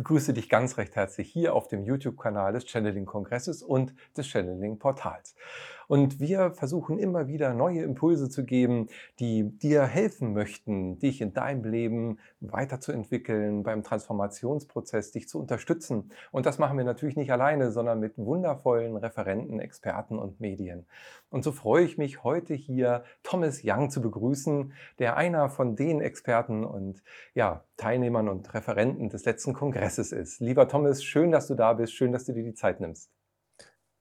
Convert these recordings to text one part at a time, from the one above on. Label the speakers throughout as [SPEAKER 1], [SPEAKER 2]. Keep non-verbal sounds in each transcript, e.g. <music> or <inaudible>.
[SPEAKER 1] begrüße dich ganz recht herzlich hier auf dem YouTube-Kanal des Channeling-Kongresses und des Channeling-Portals. Und wir versuchen immer wieder neue Impulse zu geben, die dir helfen möchten, dich in deinem Leben weiterzuentwickeln, beim Transformationsprozess dich zu unterstützen. Und das machen wir natürlich nicht alleine, sondern mit wundervollen Referenten, Experten und Medien. Und so freue ich mich heute hier Thomas Young zu begrüßen, der einer von den Experten und ja, Teilnehmern und Referenten des letzten Kongresses ist. Lieber Thomas, schön, dass du da bist, schön, dass du dir die Zeit nimmst.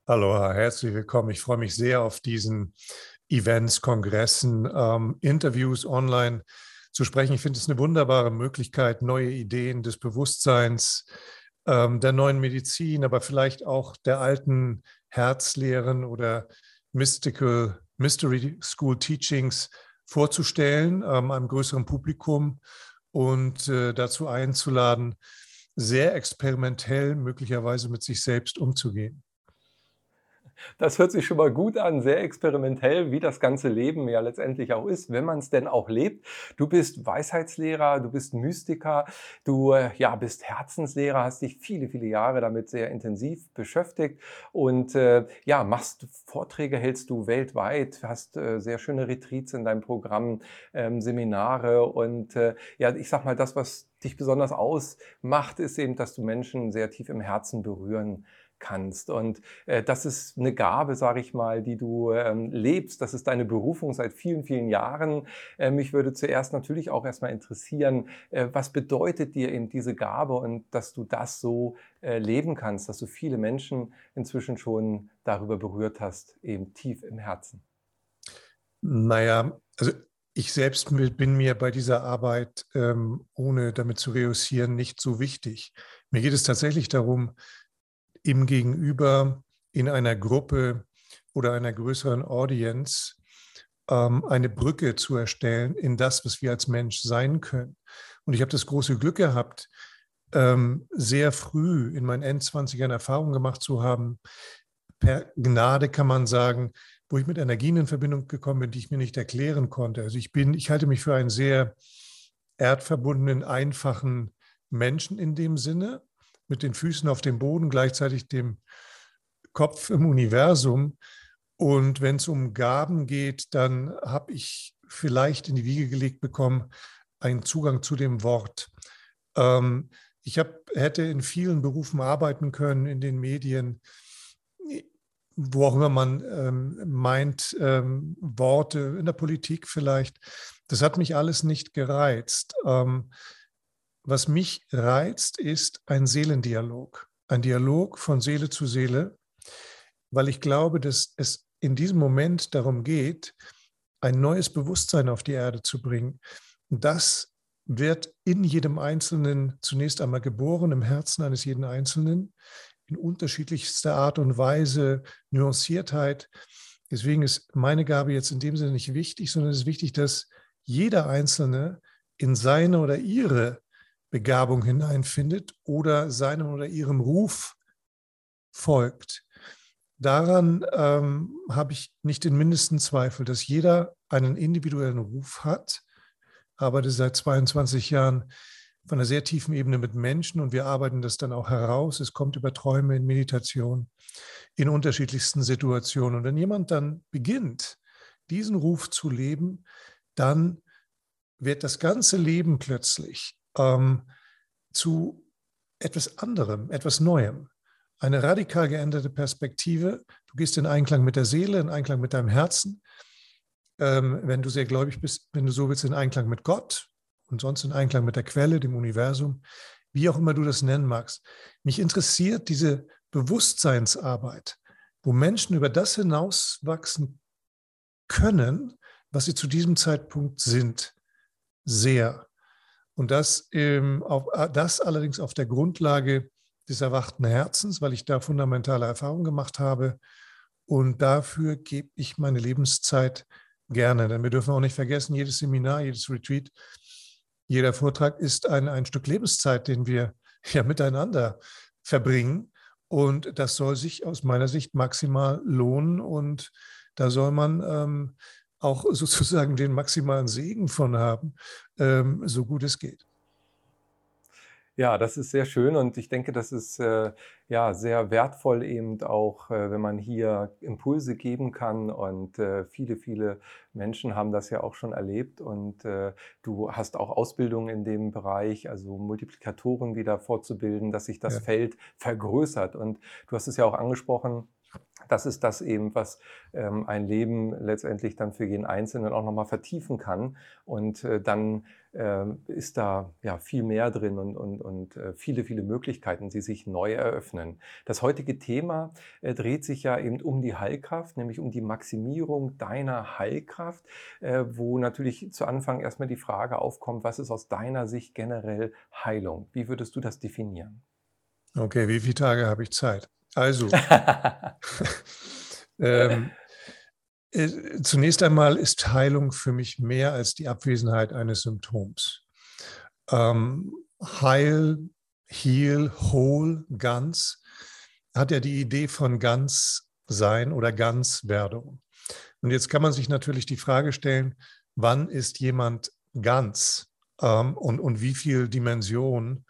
[SPEAKER 2] Hallo, herzlich willkommen. Ich freue mich sehr auf diesen Events, Kongressen, ähm, Interviews online zu sprechen. Ich finde es eine wunderbare Möglichkeit, neue Ideen des Bewusstseins, ähm, der neuen Medizin, aber vielleicht auch der alten Herzlehren oder Mystical Mystery School Teachings vorzustellen, ähm, einem größeren Publikum und äh, dazu einzuladen, sehr experimentell möglicherweise mit sich selbst umzugehen.
[SPEAKER 1] Das hört sich schon mal gut an, sehr experimentell, wie das ganze Leben ja letztendlich auch ist, wenn man es denn auch lebt. Du bist Weisheitslehrer, du bist Mystiker, du äh, ja, bist Herzenslehrer, hast dich viele, viele Jahre damit sehr intensiv beschäftigt und äh, ja, machst Vorträge, hältst du weltweit, hast äh, sehr schöne Retreats in deinem Programm, ähm, Seminare und äh, ja, ich sag mal, das, was dich besonders ausmacht, ist eben, dass du Menschen sehr tief im Herzen berühren kannst. Und äh, das ist eine Gabe, sage ich mal, die du ähm, lebst. Das ist deine Berufung seit vielen, vielen Jahren. Äh, mich würde zuerst natürlich auch erstmal interessieren, äh, was bedeutet dir eben diese Gabe und dass du das so äh, leben kannst, dass du viele Menschen inzwischen schon darüber berührt hast, eben tief im Herzen.
[SPEAKER 2] Naja, also ich selbst bin mir bei dieser Arbeit, ähm, ohne damit zu reüssieren, nicht so wichtig. Mir geht es tatsächlich darum, im Gegenüber in einer Gruppe oder einer größeren Audience ähm, eine Brücke zu erstellen in das, was wir als Mensch sein können. Und ich habe das große Glück gehabt, ähm, sehr früh in meinen Endzwanzigern Erfahrungen gemacht zu haben, per Gnade kann man sagen, wo ich mit Energien in Verbindung gekommen bin, die ich mir nicht erklären konnte. Also ich bin, ich halte mich für einen sehr erdverbundenen, einfachen Menschen in dem Sinne mit den Füßen auf dem Boden, gleichzeitig dem Kopf im Universum. Und wenn es um Gaben geht, dann habe ich vielleicht in die Wiege gelegt bekommen, einen Zugang zu dem Wort. Ähm, ich hab, hätte in vielen Berufen arbeiten können, in den Medien, wo auch immer man ähm, meint, ähm, Worte, in der Politik vielleicht. Das hat mich alles nicht gereizt. Ähm, was mich reizt, ist ein Seelendialog, ein Dialog von Seele zu Seele, weil ich glaube, dass es in diesem Moment darum geht, ein neues Bewusstsein auf die Erde zu bringen. Das wird in jedem Einzelnen zunächst einmal geboren, im Herzen eines jeden Einzelnen, in unterschiedlichster Art und Weise, Nuanciertheit. Deswegen ist meine Gabe jetzt in dem Sinne nicht wichtig, sondern es ist wichtig, dass jeder Einzelne in seine oder ihre Begabung hineinfindet oder seinem oder ihrem Ruf folgt. Daran ähm, habe ich nicht den mindesten Zweifel, dass jeder einen individuellen Ruf hat, arbeite seit 22 Jahren von einer sehr tiefen Ebene mit Menschen und wir arbeiten das dann auch heraus. Es kommt über Träume in Meditation, in unterschiedlichsten Situationen. Und wenn jemand dann beginnt, diesen Ruf zu leben, dann wird das ganze Leben plötzlich ähm, zu etwas anderem, etwas Neuem. Eine radikal geänderte Perspektive. Du gehst in Einklang mit der Seele, in Einklang mit deinem Herzen. Ähm, wenn du sehr gläubig bist, wenn du so willst, in Einklang mit Gott und sonst in Einklang mit der Quelle, dem Universum, wie auch immer du das nennen magst. Mich interessiert diese Bewusstseinsarbeit, wo Menschen über das hinauswachsen können, was sie zu diesem Zeitpunkt sind, sehr. Und das, ähm, auf, äh, das allerdings auf der Grundlage des erwachten Herzens, weil ich da fundamentale Erfahrungen gemacht habe. Und dafür gebe ich meine Lebenszeit gerne. Denn wir dürfen auch nicht vergessen, jedes Seminar, jedes Retreat, jeder Vortrag ist ein, ein Stück Lebenszeit, den wir <laughs> ja miteinander verbringen. Und das soll sich aus meiner Sicht maximal lohnen. Und da soll man ähm, auch <laughs> sozusagen den maximalen Segen von haben, ähm, so gut es geht.
[SPEAKER 1] Ja, das ist sehr schön und ich denke, das ist äh, ja sehr wertvoll eben auch, äh, wenn man hier Impulse geben kann und äh, viele, viele Menschen haben das ja auch schon erlebt und äh, du hast auch Ausbildung in dem Bereich, also Multiplikatoren wieder fortzubilden, dass sich das
[SPEAKER 2] Ja.
[SPEAKER 1] Feld vergrößert und du hast es ja auch angesprochen, das ist das eben, was ähm, ein Leben letztendlich dann für jeden Einzelnen auch nochmal vertiefen kann. Und äh, dann ähm, ist da ja viel mehr drin und, und, und äh, viele, viele Möglichkeiten, die sich neu eröffnen. Das heutige Thema äh, dreht sich ja eben um die Heilkraft, nämlich um die Maximierung deiner Heilkraft, äh, wo natürlich zu Anfang erstmal die Frage aufkommt, was ist aus deiner Sicht generell Heilung? Wie würdest du das definieren?
[SPEAKER 2] Okay, wie viele Tage habe ich Zeit? Also, <laughs> ähm, äh, zunächst einmal ist Heilung für mich mehr als die Abwesenheit eines Symptoms. Ähm, heil, heal, whole, ganz hat ja die Idee von ganz sein oder Ganzwerdung. Und jetzt kann man sich natürlich die Frage stellen, wann ist jemand ganz ähm, und, und wie viel Dimension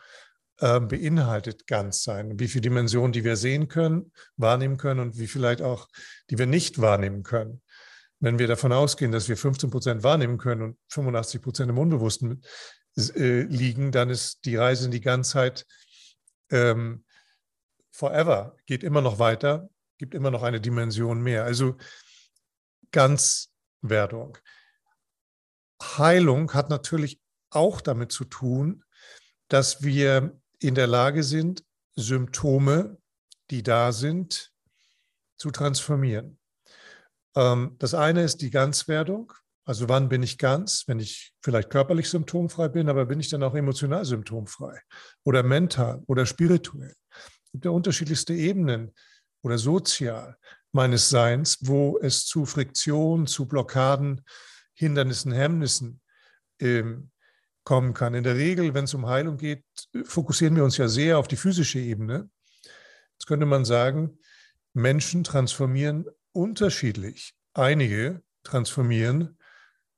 [SPEAKER 2] äh, beinhaltet ganz sein? Wie viele Dimensionen, die wir sehen können, wahrnehmen können und wie vielleicht auch, die wir nicht wahrnehmen können. Wenn wir davon ausgehen, dass wir 15 Prozent wahrnehmen können und 85 Prozent im Unbewussten äh, liegen, dann ist die Reise in die Ganzheit ähm, forever, geht immer noch weiter, gibt immer noch eine Dimension mehr. Also Ganzwerdung. Heilung hat natürlich auch damit zu tun, dass wir in der Lage sind, Symptome, die da sind, zu transformieren. Ähm, das eine ist die Ganzwerdung. Also wann bin ich ganz? Wenn ich vielleicht körperlich symptomfrei bin, aber bin ich dann auch emotional symptomfrei oder mental oder spirituell? Es gibt ja unterschiedlichste Ebenen oder sozial meines Seins, wo es zu Friktion, zu Blockaden, Hindernissen, Hemmnissen ähm, kommen kann. In der Regel, wenn es um Heilung geht, fokussieren wir uns ja sehr auf die physische Ebene. Jetzt könnte man sagen, Menschen transformieren unterschiedlich. Einige transformieren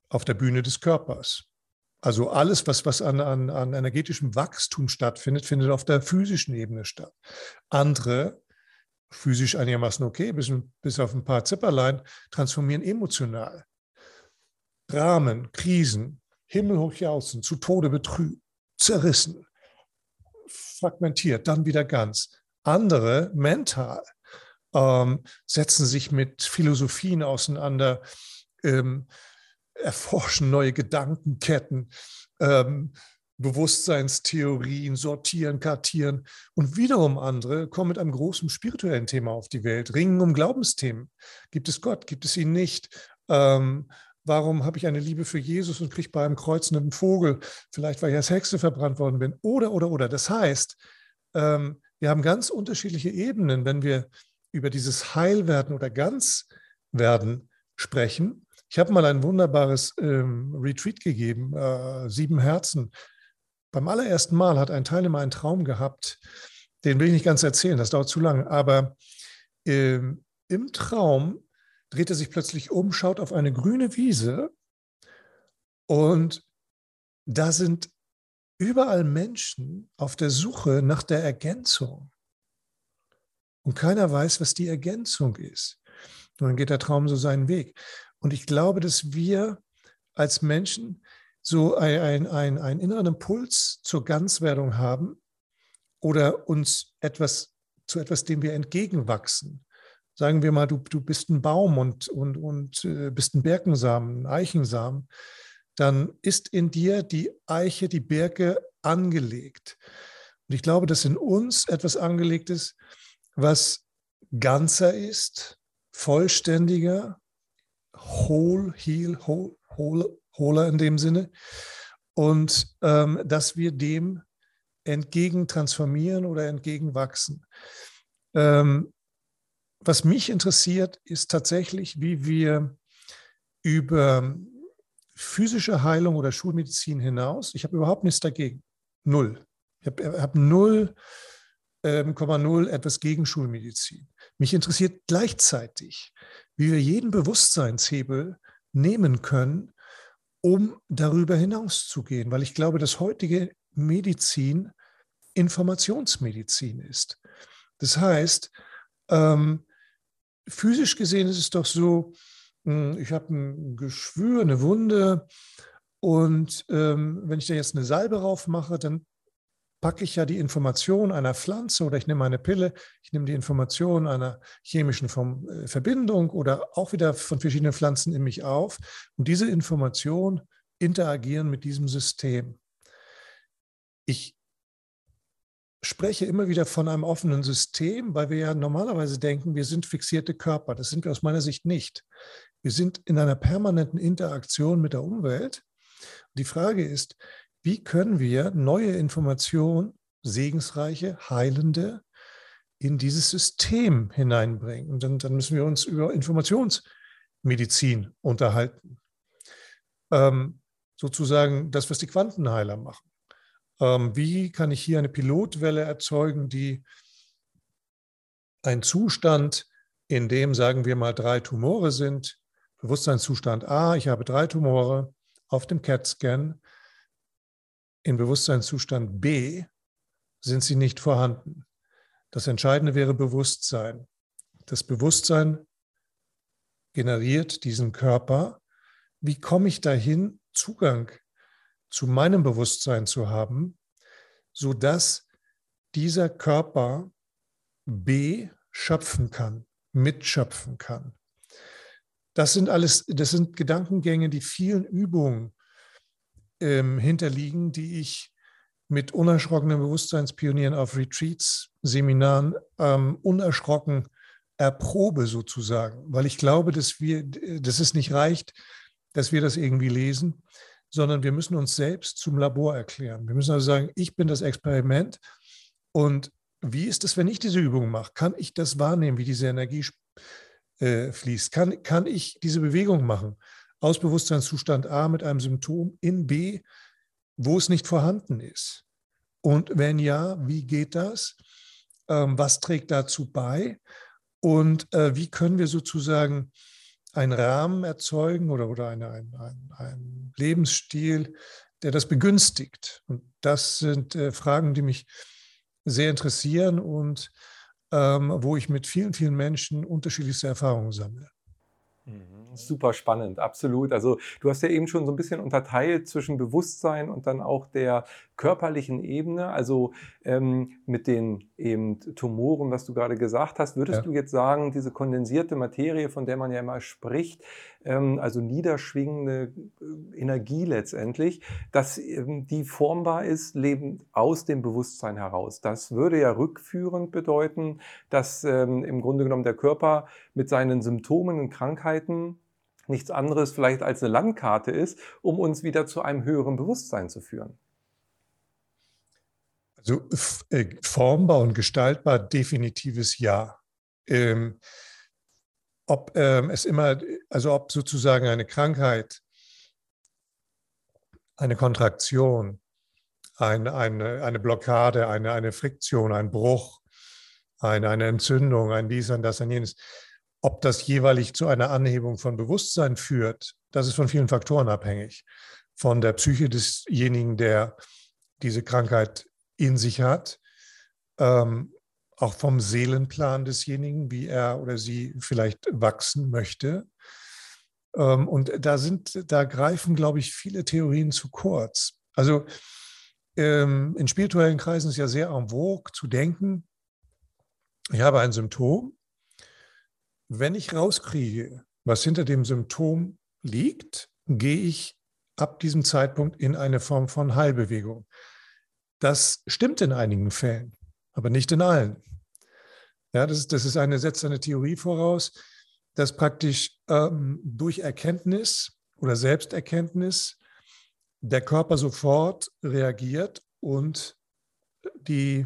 [SPEAKER 2] auf der Bühne des Körpers. Also alles, was, was an, an, an energetischem Wachstum stattfindet, findet auf der physischen Ebene statt. Andere, physisch einigermaßen okay, bis, bis auf ein paar Zipperlein, transformieren emotional. Dramen, Krisen, himmelhoch jauchzen, zu Tode betrübt, zerrissen, fragmentiert, dann wieder ganz. Andere mental ähm, setzen sich mit Philosophien auseinander, ähm, erforschen neue Gedankenketten, ähm, Bewusstseinstheorien, sortieren, kartieren. Und wiederum andere kommen mit einem großen spirituellen Thema auf die Welt, ringen um Glaubensthemen. Gibt es Gott? Gibt es ihn nicht? Ähm, warum habe ich eine Liebe für Jesus und kriege bei einem kreuzenden Vogel, vielleicht weil ich als Hexe verbrannt worden bin? Oder, oder, oder. Das heißt, ähm, wir haben ganz unterschiedliche Ebenen, wenn wir über dieses Heilwerden oder Ganzwerden sprechen. Ich habe mal ein wunderbares ähm, Retreat gegeben, äh, Sieben Herzen. Beim allerersten Mal hat ein Teilnehmer einen Traum gehabt, den will ich nicht ganz erzählen, das dauert zu lange, aber ähm, im Traum dreht er sich plötzlich um, schaut auf eine grüne Wiese und da sind überall Menschen auf der Suche nach der Ergänzung. Und keiner weiß, was die Ergänzung ist. Und dann geht der Traum so seinen Weg. Und ich glaube, dass wir als Menschen so einen ein, ein inneren Impuls zur Ganzwerdung haben oder uns etwas zu etwas, dem wir entgegenwachsen. Sagen wir mal, du, du bist ein Baum und, und, und äh, bist ein Birkensamen, ein Eichensamen, dann ist in dir die Eiche, die Birke angelegt. Und ich glaube, dass in uns etwas angelegt ist, was ganzer ist, vollständiger, whole, heal, whole, whole, wholer in dem Sinne. Und ähm, dass wir dem entgegen transformieren oder entgegenwachsen. Ähm, was mich interessiert, ist tatsächlich, wie wir über physische Heilung oder Schulmedizin hinaus, ich habe überhaupt nichts dagegen, null. Ich habe hab null, ähm, null etwas gegen Schulmedizin. Mich interessiert gleichzeitig, wie wir jeden Bewusstseinshebel nehmen können, um darüber hinaus zu gehen, weil ich glaube, dass heutige Medizin Informationsmedizin ist. Das heißt, ähm, physisch gesehen ist es doch so, hm, ich habe ein Geschwür, eine Wunde und ähm, wenn ich da jetzt eine Salbe drauf mache, dann packe ich ja die Information einer Pflanze oder ich nehme eine Pille, ich nehme die Information einer chemischen äh, Verbindung oder auch wieder von verschiedenen Pflanzen in mich auf und diese Information interagieren mit diesem System. Ich spreche immer wieder von einem offenen System, weil wir ja normalerweise denken, wir sind fixierte Körper. Das sind wir aus meiner Sicht nicht. Wir sind in einer permanenten Interaktion mit der Umwelt. Die Frage ist, wie können wir neue Informationen, segensreiche, heilende, in dieses System hineinbringen? Dann, dann müssen wir uns über Informationsmedizin unterhalten. Ähm, sozusagen das, was die Quantenheiler machen. Ähm, wie kann ich hier eine Pilotwelle erzeugen, die ein Zustand, in dem, sagen wir mal, drei Tumore sind, Bewusstseinszustand A, ich habe drei Tumore auf dem CAT-Scan, in Bewusstseinszustand B sind sie nicht vorhanden. Das Entscheidende wäre Bewusstsein. Das Bewusstsein generiert diesen Körper. Wie komme ich dahin, Zugang zu meinem Bewusstsein zu haben, sodass dieser Körper B schöpfen kann, mitschöpfen kann. Das sind alles, das sind Gedankengänge, die vielen Übungen ähm, hinterliegen, die ich mit unerschrockenen Bewusstseinspionieren auf Retreats, Seminaren ähm, unerschrocken erprobe sozusagen, weil ich glaube, dass wir, dass es nicht reicht, dass wir das irgendwie lesen, sondern wir müssen uns selbst zum Labor erklären. Wir müssen also sagen, ich bin das Experiment und wie ist es, wenn ich diese Übung mache? Kann ich das wahrnehmen, wie diese Energie äh, fließt? Kann, kann ich diese Bewegung machen aus Bewusstseinszustand A mit einem Symptom in B, wo es nicht vorhanden ist? Und wenn ja, wie geht das? Ähm, was trägt dazu bei? Und äh, wie können wir sozusagen einen Rahmen erzeugen oder, oder eine, ein, ein, Lebensstil, der das begünstigt. Und das sind äh, Fragen, die mich sehr interessieren und ähm, wo ich mit vielen, vielen Menschen unterschiedlichste Erfahrungen sammle.
[SPEAKER 1] Mhm, super spannend, absolut. Also du hast ja eben schon so ein bisschen unterteilt zwischen Bewusstsein und dann auch der körperlichen Ebene, also ähm, mit den eben Tumoren, was du gerade gesagt hast. Würdest ja. du jetzt sagen, diese kondensierte Materie, von der man ja immer spricht, also niederschwingende äh, Energie letztendlich, dass ähm, die formbar ist, lebend aus dem Bewusstsein heraus. Das würde ja rückführend bedeuten, dass ähm, im Grunde genommen der Körper mit seinen Symptomen und Krankheiten nichts anderes vielleicht als eine Landkarte ist, um uns wieder zu einem höheren Bewusstsein zu führen.
[SPEAKER 2] Also äh, formbar und gestaltbar definitives Ja. Ähm, ob ähm, es immer, also ob sozusagen eine Krankheit, eine Kontraktion, ein, eine, eine Blockade, eine, eine Friktion, ein Bruch, eine, eine Entzündung, ein dies, ein das, ein jenes, ob das jeweilig zu einer Anhebung von Bewusstsein führt, das ist von vielen Faktoren abhängig. Von der Psyche desjenigen, der diese Krankheit in sich hat, ähm, auch vom Seelenplan desjenigen, wie er oder sie vielleicht wachsen möchte. Ähm, und da sind, da greifen, glaube ich, viele Theorien zu kurz. Also ähm, in spirituellen Kreisen ist ja sehr en vogue zu denken, ich habe ein Symptom. Wenn ich rauskriege, was hinter dem Symptom liegt, gehe ich ab diesem Zeitpunkt in eine Form von Heilbewegung. Das stimmt in einigen Fällen, aber nicht in allen. Ja, das, das ist eine, setzt eine Theorie voraus, dass praktisch ähm, durch Erkenntnis oder Selbsterkenntnis der Körper sofort reagiert und die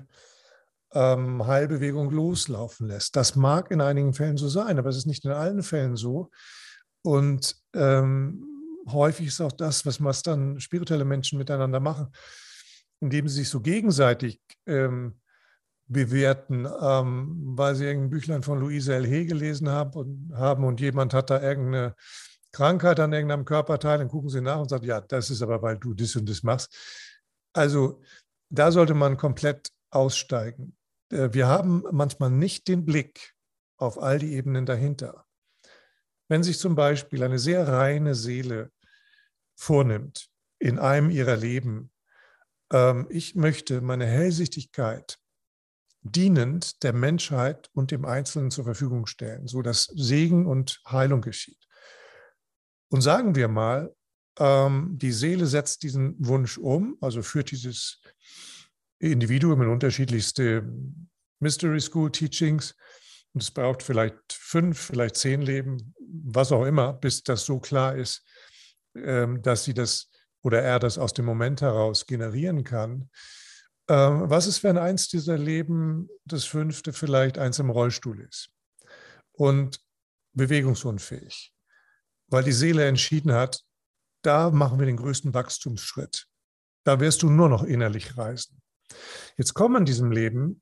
[SPEAKER 2] ähm, Heilbewegung loslaufen lässt. Das mag in einigen Fällen so sein, aber es ist nicht in allen Fällen so. Und ähm, häufig ist auch das, was, was dann spirituelle Menschen miteinander machen, indem sie sich so gegenseitig ähm, bewerten, ähm, weil sie irgendein Büchlein von Louise L. Hay gelesen haben und, haben und jemand hat da irgendeine Krankheit an irgendeinem Körperteil, dann gucken sie nach und sagen, ja, das ist aber, weil du das und das machst. Also da sollte man komplett aussteigen. Äh, wir haben manchmal nicht den Blick auf all die Ebenen dahinter. Wenn sich zum Beispiel eine sehr reine Seele vornimmt in einem ihrer Leben, ähm, ich möchte meine Hellsichtigkeit dienend der Menschheit und dem Einzelnen zur Verfügung stellen, sodass Segen und Heilung geschieht. Und sagen wir mal, ähm, die Seele setzt diesen Wunsch um, also führt dieses Individuum in unterschiedlichste Mystery School Teachings. Und es braucht vielleicht fünf, vielleicht zehn Leben, was auch immer, bis das so klar ist, ähm, dass sie das oder er das aus dem Moment heraus generieren kann. Ähm, was ist, wenn eins dieser Leben, das fünfte, vielleicht eins im Rollstuhl ist und bewegungsunfähig, weil die Seele entschieden hat, da machen wir den größten Wachstumsschritt. Da wirst du nur noch innerlich reisen. Jetzt kommen in diesem Leben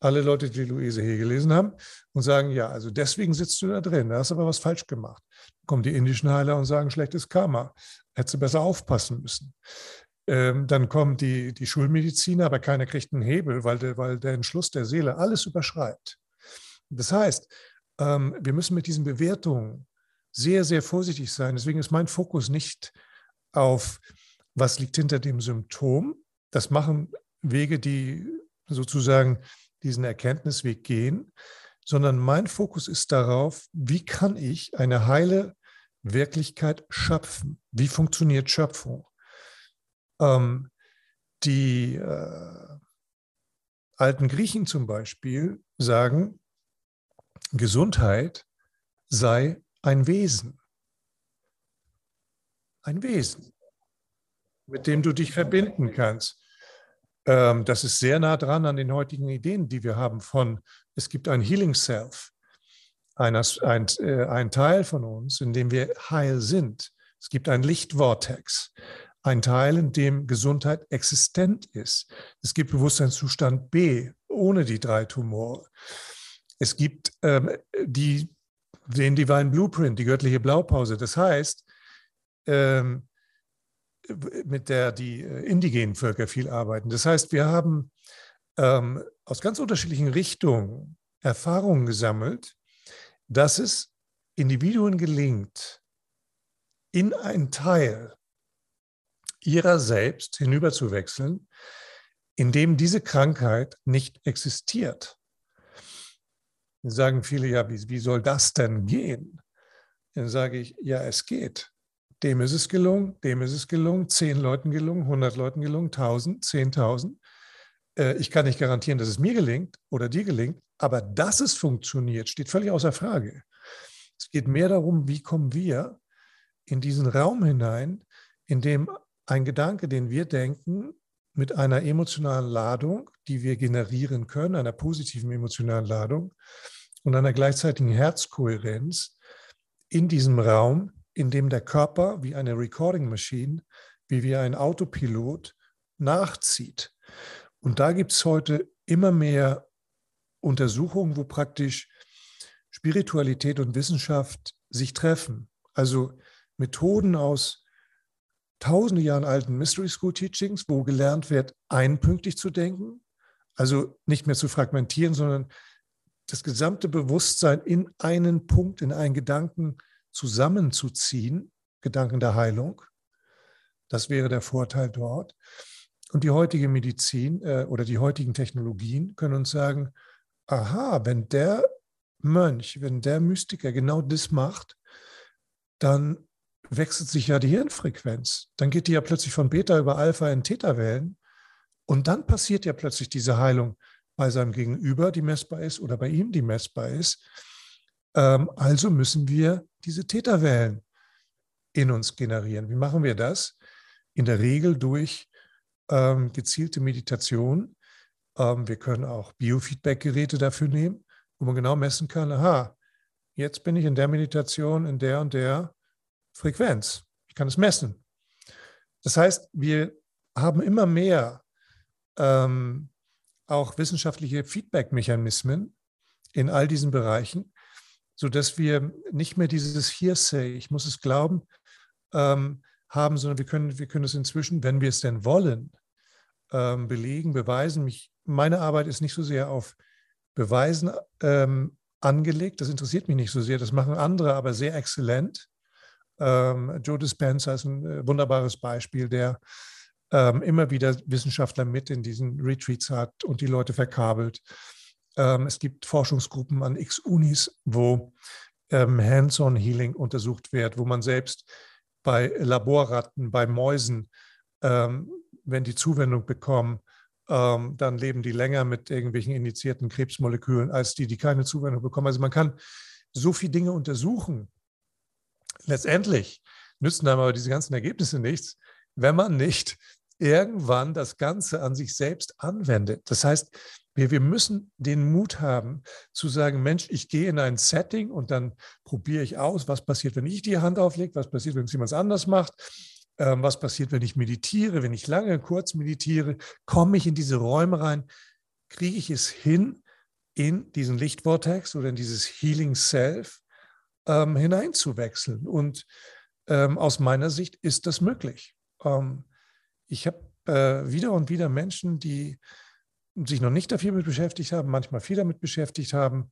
[SPEAKER 2] alle Leute, die Luise Hay gelesen haben, und sagen, ja, also deswegen sitzt du da drin, da hast du aber was falsch gemacht. Dann kommen die indischen Heiler und sagen, schlechtes Karma, hättest du besser aufpassen müssen. Ähm, dann kommen die, die Schulmediziner, aber keiner kriegt einen Hebel, weil der, weil der Entschluss der Seele alles überschreibt. Das heißt, ähm, wir müssen mit diesen Bewertungen sehr, sehr vorsichtig sein. Deswegen ist mein Fokus nicht auf, was liegt hinter dem Symptom. Das machen Wege, die sozusagen diesen Erkenntnisweg gehen, sondern mein Fokus ist darauf, wie kann ich eine heile Wirklichkeit schöpfen? Wie funktioniert Schöpfung? Ähm, die äh, alten Griechen zum Beispiel sagen, Gesundheit sei ein Wesen. Ein Wesen, mit dem du dich verbinden kannst. Ähm, das ist sehr nah dran an den heutigen Ideen, die wir haben von, es gibt ein Healing Self, ein, ein, äh, ein Teil von uns, in dem wir heil sind. Es gibt ein Lichtvortex, ein Teil, in dem Gesundheit existent ist. Es gibt Bewusstseinszustand B ohne die drei Tumore. Es gibt ähm, die, den Divine Blueprint, die göttliche Blaupause. Das heißt, ähm, mit der die äh, indigenen Völker viel arbeiten. Das heißt, wir haben ähm, aus ganz unterschiedlichen Richtungen Erfahrungen gesammelt, dass es Individuen gelingt, in einen Teil ihrer selbst hinüberzuwechseln, in dem diese Krankheit nicht existiert. Dann sagen viele, ja, wie, wie soll das denn gehen? Dann sage ich, ja, es geht. Dem ist es gelungen, dem ist es gelungen, zehn Leuten gelungen, hundert Leuten gelungen, tausend, zehntausend. Äh, ich kann nicht garantieren, dass es mir gelingt oder dir gelingt, aber dass es funktioniert, steht völlig außer Frage. Es geht mehr darum, wie kommen wir in diesen Raum hinein, in dem ein Gedanke, den wir denken, mit einer emotionalen Ladung, die wir generieren können, einer positiven emotionalen Ladung und einer gleichzeitigen Herzkohärenz in diesem Raum, in dem der Körper wie eine Recording Machine, wie wie ein Autopilot nachzieht. Und da gibt es heute immer mehr Untersuchungen, wo praktisch Spiritualität und Wissenschaft sich treffen. Also Methoden aus tausende Jahren alten Mystery School Teachings, wo gelernt wird, einpünktig zu denken, also nicht mehr zu fragmentieren, sondern das gesamte Bewusstsein in einen Punkt, in einen Gedanken zusammenzuziehen, Gedanken der Heilung. Das wäre der Vorteil dort. Und die heutige Medizin äh, oder die heutigen Technologien können uns sagen, aha, wenn der Mönch, wenn der Mystiker genau das macht, dann wechselt sich ja die Hirnfrequenz. Dann geht die ja plötzlich von Beta über Alpha in Theta-Wellen. Und dann passiert ja plötzlich diese Heilung bei seinem Gegenüber, die messbar ist, oder bei ihm, die messbar ist. Ähm, also müssen wir diese Theta-Wellen in uns generieren. Wie machen wir das? In der Regel durch ähm, gezielte Meditation. Ähm, wir können auch Biofeedback-Geräte dafür nehmen, wo man genau messen kann, aha, jetzt bin ich in der Meditation in der und der Frequenz. Ich kann es messen. Das heißt, wir haben immer mehr ähm, auch wissenschaftliche Feedback-Mechanismen in all diesen Bereichen, sodass wir nicht mehr dieses Hearsay, ich muss es glauben, ähm, haben, sondern wir können, wir können es inzwischen, wenn wir es denn wollen, ähm, belegen, beweisen. Mich meine Arbeit ist nicht so sehr auf Beweisen ähm, angelegt. Das interessiert mich nicht so sehr. Das machen andere, aber sehr exzellent. Ähm, Joe Dispenza ist ein äh, wunderbares Beispiel, der ähm, immer wieder Wissenschaftler mit in diesen Retreats hat und die Leute verkabelt. Ähm, es gibt Forschungsgruppen an X-Unis, wo ähm, Hands-on-Healing untersucht wird, wo man selbst bei Laborratten, bei Mäusen, ähm, wenn die Zuwendung bekommen, ähm, dann leben die länger mit irgendwelchen initiierten Krebsmolekülen als die, die keine Zuwendung bekommen. Also man kann so viele Dinge untersuchen. Letztendlich nützen aber diese ganzen Ergebnisse nichts, wenn man nicht irgendwann das Ganze an sich selbst anwendet. Das heißt, wir, wir müssen den Mut haben zu sagen, Mensch, ich gehe in ein Setting und dann probiere ich aus, was passiert, wenn ich die Hand auflege, was passiert, wenn es jemand anders macht, ähm, was passiert, wenn ich meditiere, wenn ich lange, kurz meditiere, komme ich in diese Räume rein, kriege ich es hin, in diesen Lichtvortex oder in dieses Healing Self ähm, hineinzuwechseln. Und ähm, aus meiner Sicht ist das möglich. Ähm, ich habe äh, wieder und wieder Menschen, die sich noch nicht dafür mit beschäftigt haben, manchmal viel damit beschäftigt haben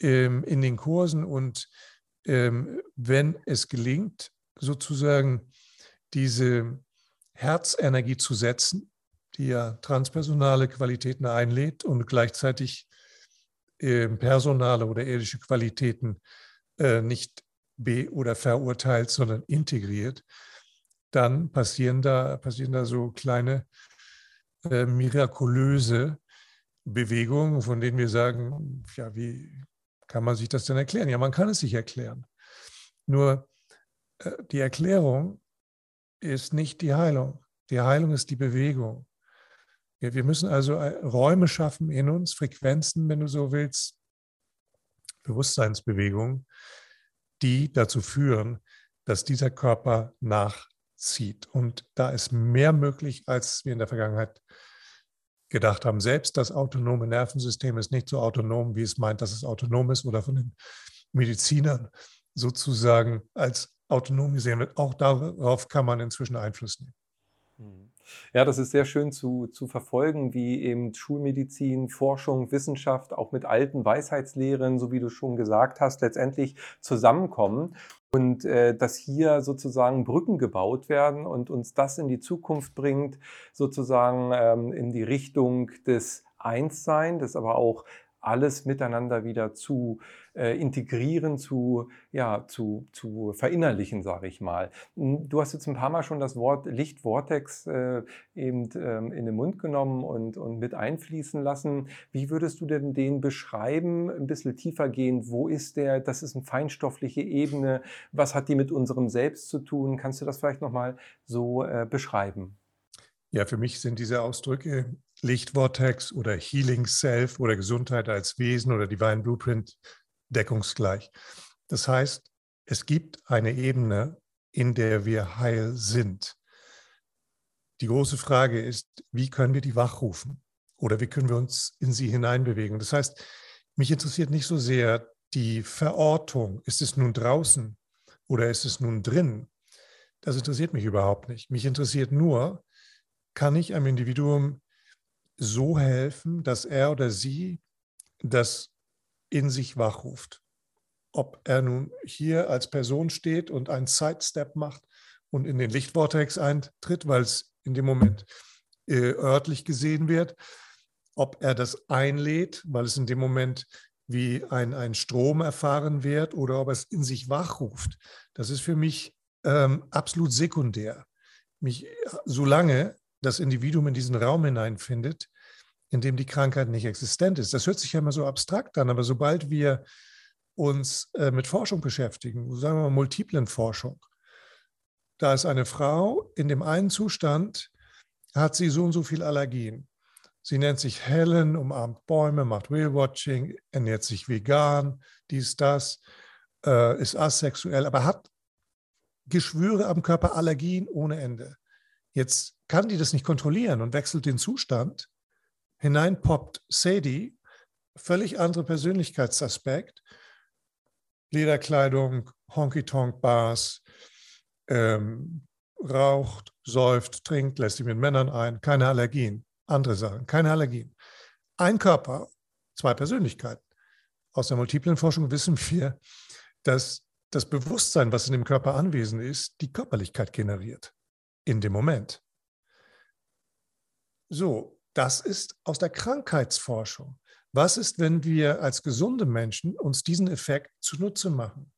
[SPEAKER 2] ähm, in den Kursen. Und ähm, wenn es gelingt, sozusagen diese Herzenergie zu setzen, die ja transpersonale Qualitäten einlädt und gleichzeitig äh, personale oder irdische Qualitäten äh, nicht be- oder verurteilt, sondern integriert, dann passieren da, passieren da so kleine äh, mirakulöse Bewegungen, von denen wir sagen, ja, wie kann man sich das denn erklären? Ja, man kann es sich erklären. Nur äh, die Erklärung ist nicht die Heilung. Die Heilung ist die Bewegung. Wir, wir müssen also äh, Räume schaffen in uns, Frequenzen, wenn du so willst, Bewusstseinsbewegungen, die dazu führen, dass dieser Körper nach zieht. Und da ist mehr möglich, als wir in der Vergangenheit gedacht haben. Selbst das autonome Nervensystem ist nicht so autonom, wie es meint, dass es autonom ist oder von den Medizinern sozusagen als autonom gesehen wird. Auch darauf kann man inzwischen Einfluss nehmen.
[SPEAKER 1] Ja, das ist sehr schön zu, zu verfolgen, wie eben Schulmedizin, Forschung, Wissenschaft auch mit alten Weisheitslehren, so wie du schon gesagt hast, letztendlich zusammenkommen und äh, dass hier sozusagen Brücken gebaut werden und uns das in die Zukunft bringt, sozusagen ähm, in die Richtung des Einssein, des aber auch alles miteinander wieder zu äh, integrieren, zu, ja, zu, zu verinnerlichen, sage ich mal. Hm, du hast jetzt ein paar Mal schon das Wort Lichtvortex äh, eben ähm, in den Mund genommen und, und mit einfließen lassen. Wie würdest du denn den beschreiben, ein bisschen tiefer gehend? Wo ist der? Das ist eine feinstoffliche Ebene. Was hat die mit unserem Selbst zu tun? Kannst du das vielleicht nochmal so äh, beschreiben?
[SPEAKER 2] Ja, für mich sind diese Ausdrücke Lichtvortex oder Healing Self oder Gesundheit als Wesen oder Divine Blueprint deckungsgleich. Das heißt, es gibt eine Ebene, in der wir heil sind. Die große Frage ist, wie können wir die wachrufen oder wie können wir uns in sie hineinbewegen? Das heißt, mich interessiert nicht so sehr die Verortung. Ist es nun draußen oder ist es nun drin? Das interessiert mich überhaupt nicht. Mich interessiert nur, kann ich einem Individuum so helfen, dass er oder sie das in sich wachruft. Ob er nun hier als Person steht und einen Sidestep macht und in den Lichtvortex eintritt, weil es in dem Moment äh, örtlich gesehen wird, ob er das einlädt, weil es in dem Moment wie ein, ein Strom erfahren wird oder ob er es in sich wachruft. Das ist für mich ähm, absolut sekundär. Mich, solange das Individuum in diesen Raum hineinfindet, in dem die Krankheit nicht existent ist. Das hört sich ja immer so abstrakt an, aber sobald wir uns äh, mit Forschung beschäftigen, sagen wir mal multiplen Forschung, da ist eine Frau in dem einen Zustand, hat sie so und so viel Allergien. Sie nennt sich Helen, umarmt Bäume, macht Whale-Watching, ernährt sich vegan, dies, das, äh, ist asexuell, aber hat Geschwüre am Körper, Allergien ohne Ende. Jetzt kann die das nicht kontrollieren und wechselt den Zustand hineinpoppt Sadie, völlig andere Persönlichkeitsaspekt, Lederkleidung, Honky-Tonk-Bars, ähm, raucht, säuft, trinkt, lässt sich mit Männern ein, keine Allergien, andere Sachen, keine Allergien. ein Körper, zwei Persönlichkeiten. Aus der multiplen Forschung <laughs> wissen wir, dass das Bewusstsein, was in dem Körper anwesend ist, die Körperlichkeit generiert. In dem Moment. So, das ist aus der Krankheitsforschung. Was ist, wenn wir als gesunde Menschen uns diesen Effekt zunutze machen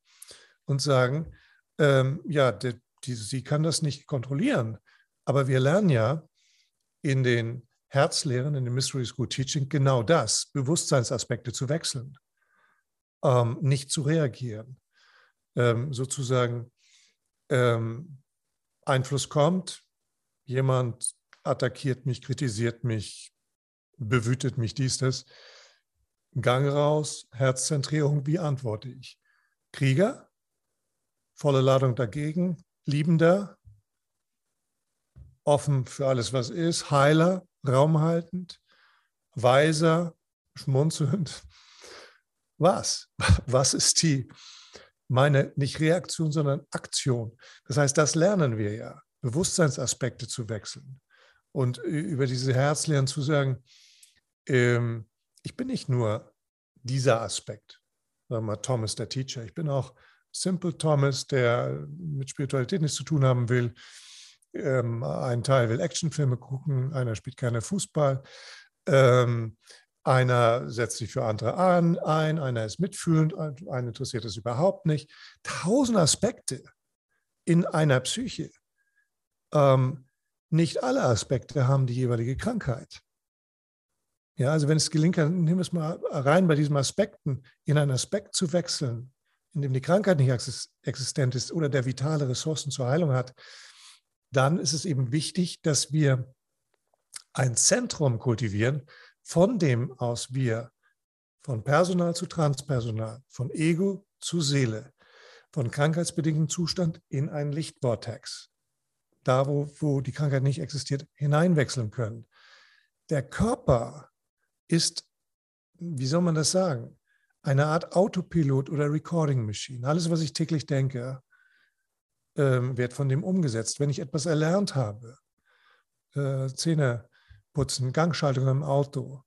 [SPEAKER 2] und sagen, ähm, ja, die, die, sie kann das nicht kontrollieren, aber wir lernen ja in den Herzlehren, in dem Mystery School Teaching genau das, Bewusstseinsaspekte zu wechseln, ähm, nicht zu reagieren, ähm, sozusagen ähm, Einfluss kommt, jemand attackiert mich, kritisiert mich, bewütet mich, dies, das. Gang raus, Herzzentrierung, wie antworte ich? Krieger, volle Ladung dagegen, Liebender, offen für alles, was ist, Heiler, raumhaltend, Weiser, schmunzelnd. Was? <laughs> Was ist die, meine, nicht Reaktion, sondern Aktion? Das heißt, das lernen wir ja, Bewusstseinsaspekte zu wechseln und über diese Herzlehren zu sagen, ähm, ich bin nicht nur dieser Aspekt, sagen wir mal Thomas, der Teacher, ich bin auch Simple Thomas, der mit Spiritualität nichts zu tun haben will. Ähm, ein Teil will Actionfilme gucken, einer spielt gerne Fußball, ähm, einer setzt sich für andere an, ein, einer ist mitfühlend, einen interessiert es überhaupt nicht. Tausend Aspekte in einer Psyche. Ähm, nicht alle Aspekte haben die jeweilige Krankheit. Ja, also wenn es gelingt, nehmen wir es mal rein bei diesen Aspekten, in einen Aspekt zu wechseln, in dem die Krankheit nicht existent ist oder der vitale Ressourcen zur Heilung hat, dann ist es eben wichtig, dass wir ein Zentrum kultivieren, von dem aus wir von Personal zu Transpersonal, von Ego zu Seele, von krankheitsbedingtem Zustand in einen Lichtvortex, da wo, wo die Krankheit nicht existiert, hineinwechseln können. Der Körper ist, wie soll man das sagen, eine Art Autopilot oder Recording Machine. Alles, was ich täglich denke, ähm, wird von dem umgesetzt. Wenn ich etwas erlernt habe, äh, Zähne putzen, Gangschaltung im Auto,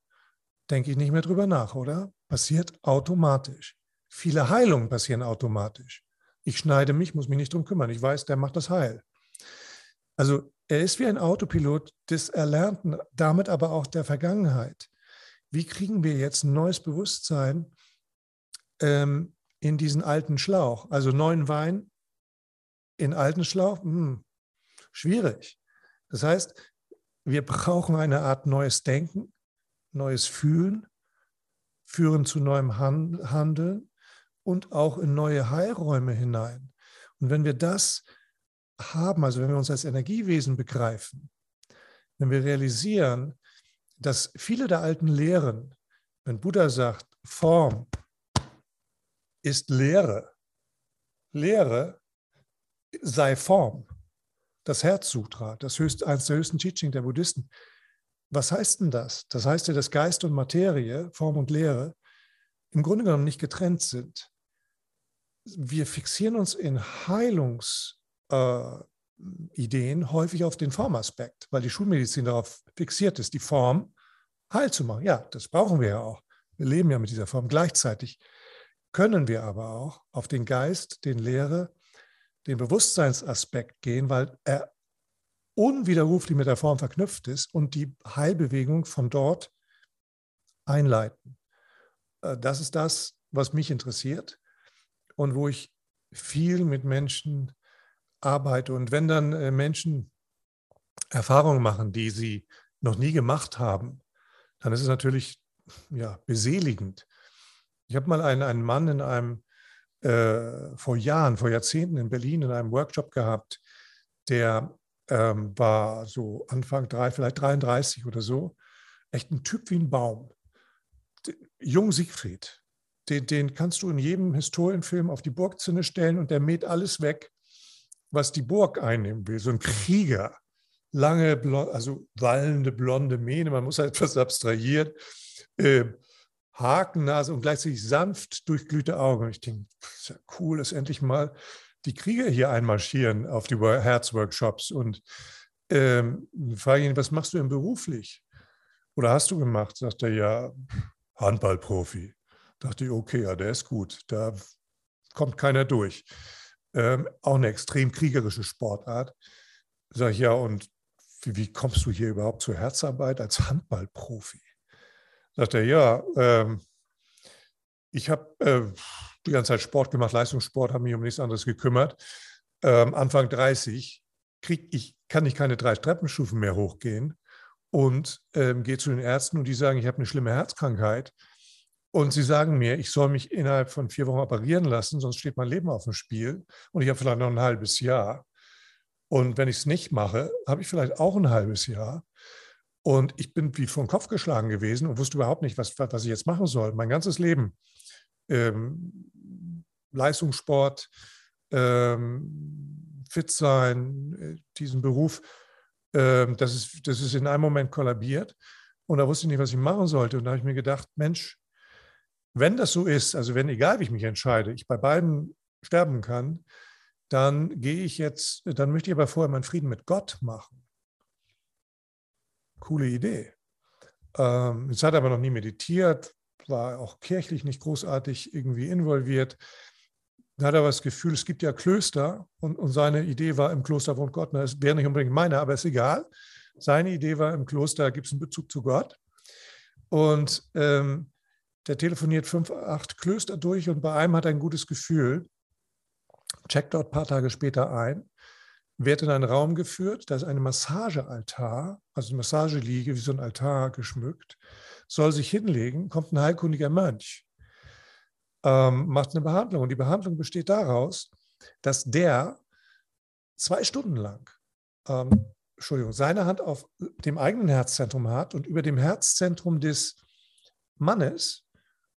[SPEAKER 2] denke ich nicht mehr drüber nach, oder? Passiert automatisch. Viele Heilungen passieren automatisch. Ich schneide mich, muss mich nicht drum kümmern. Ich weiß, der macht das heil. Also er ist wie ein Autopilot des Erlernten, damit aber auch der Vergangenheit. Wie kriegen wir jetzt ein neues Bewusstsein ähm, in diesen alten Schlauch? Also neuen Wein in alten Schlauch? Hm, schwierig. Das heißt, wir brauchen eine Art neues Denken, neues Fühlen, führen zu neuem Handeln und auch in neue Heilräume hinein. Und wenn wir das haben, also wenn wir uns als Energiewesen begreifen, wenn wir realisieren, dass viele der alten Lehren, wenn Buddha sagt, Form ist Lehre, Lehre sei Form, das Herzsutra, das höchst, eines der höchsten Teaching der Buddhisten. Was heißt denn das? Das heißt ja, dass Geist und Materie, Form und Lehre, im Grunde genommen nicht getrennt sind. Wir fixieren uns in Heilungs- äh, häufig auf den Formaspekt, weil die Schulmedizin darauf fixiert ist, die Form heil zu machen. Ja, das brauchen wir ja auch. Wir leben ja mit dieser Form. Gleichzeitig können wir aber auch auf den Geist, den Lehre, den Bewusstseinsaspekt gehen, weil er unwiderruflich mit der Form verknüpft ist und die Heilbewegung von dort einleiten. Äh, das ist das, was mich interessiert und wo ich viel mit Menschen arbeite. Und wenn dann äh, Menschen Erfahrungen machen, die sie noch nie gemacht haben, dann ist es natürlich ja, beseligend. Ich habe mal einen, einen Mann in einem, äh, vor Jahren, vor Jahrzehnten in Berlin in einem Workshop gehabt, der ähm, war so Anfang drei, vielleicht 33 oder so, echt ein Typ wie ein Baum. Jung Siegfried, den, den kannst du in jedem Historienfilm auf die Burgzinne stellen und der mäht alles weg was die Burg einnehmen will. So ein Krieger, lange, also wallende blonde Mähne, man muss halt <laughs> etwas abstrahiert, äh, Hakennase und gleichzeitig sanft durchglühte Augen. Und ich denke, ist ja cool, dass endlich mal die Krieger hier einmarschieren auf die Herzworkshops und ähm, frage ihn, was machst du denn beruflich? Oder hast du gemacht? Sagt er, ja, Handballprofi. Dachte ich, okay, ja, der ist gut. Da kommt keiner durch. Ähm, auch eine extrem kriegerische Sportart. Sag ich, ja, und wie, wie, kommst du hier überhaupt zur Herzarbeit als Handballprofi? Sagt er, ja, ähm, ich habe äh, die ganze Zeit Sport gemacht, Leistungssport, habe mich um nichts anderes gekümmert. Ähm, Anfang 30 krieg ich, kann ich keine drei Treppenstufen mehr hochgehen und ähm, gehe zu den Ärzten und die sagen, ich habe eine schlimme Herzkrankheit. Und sie sagen mir, ich soll mich innerhalb von vier Wochen operieren lassen, sonst steht mein Leben auf dem Spiel. Und ich habe vielleicht noch ein halbes Jahr. Und wenn ich es nicht mache, habe ich vielleicht auch ein halbes Jahr. Und ich bin wie vom Kopf geschlagen gewesen und wusste überhaupt nicht, was, was ich jetzt machen soll. Mein ganzes Leben. Ähm, Leistungssport, ähm, fit sein, äh, diesen Beruf, ähm, das, ist, das ist in einem Moment kollabiert. Und da wusste ich nicht, was ich machen sollte. Und da habe ich mir gedacht, Mensch, wenn das so ist, also wenn, egal wie ich mich entscheide, ich bei beiden sterben kann, dann gehe ich jetzt, dann möchte ich aber vorher meinen Frieden mit Gott machen. Coole Idee. Ähm, jetzt hat er aber noch nie meditiert, war auch kirchlich nicht großartig irgendwie involviert. Da hat er das Gefühl, es gibt ja Klöster und, und seine Idee war, im Kloster wohnt Gott. Das wäre nicht unbedingt meine, aber ist egal. Seine Idee war, im Kloster gibt es einen Bezug zu Gott. Und ähm, der telefoniert fünf, acht Klöster durch und bei einem hat er ein gutes Gefühl, checkt dort ein paar Tage später ein, wird in einen Raum geführt, da ist ein Massagealtar, also eine Massageliege, wie so ein Altar geschmückt, soll sich hinlegen, kommt ein heilkundiger Mönch, ähm, macht eine Behandlung und die Behandlung besteht daraus, dass der zwei Stunden lang ähm, Entschuldigung, seine Hand auf dem eigenen Herzzentrum hat und über dem Herzzentrum des Mannes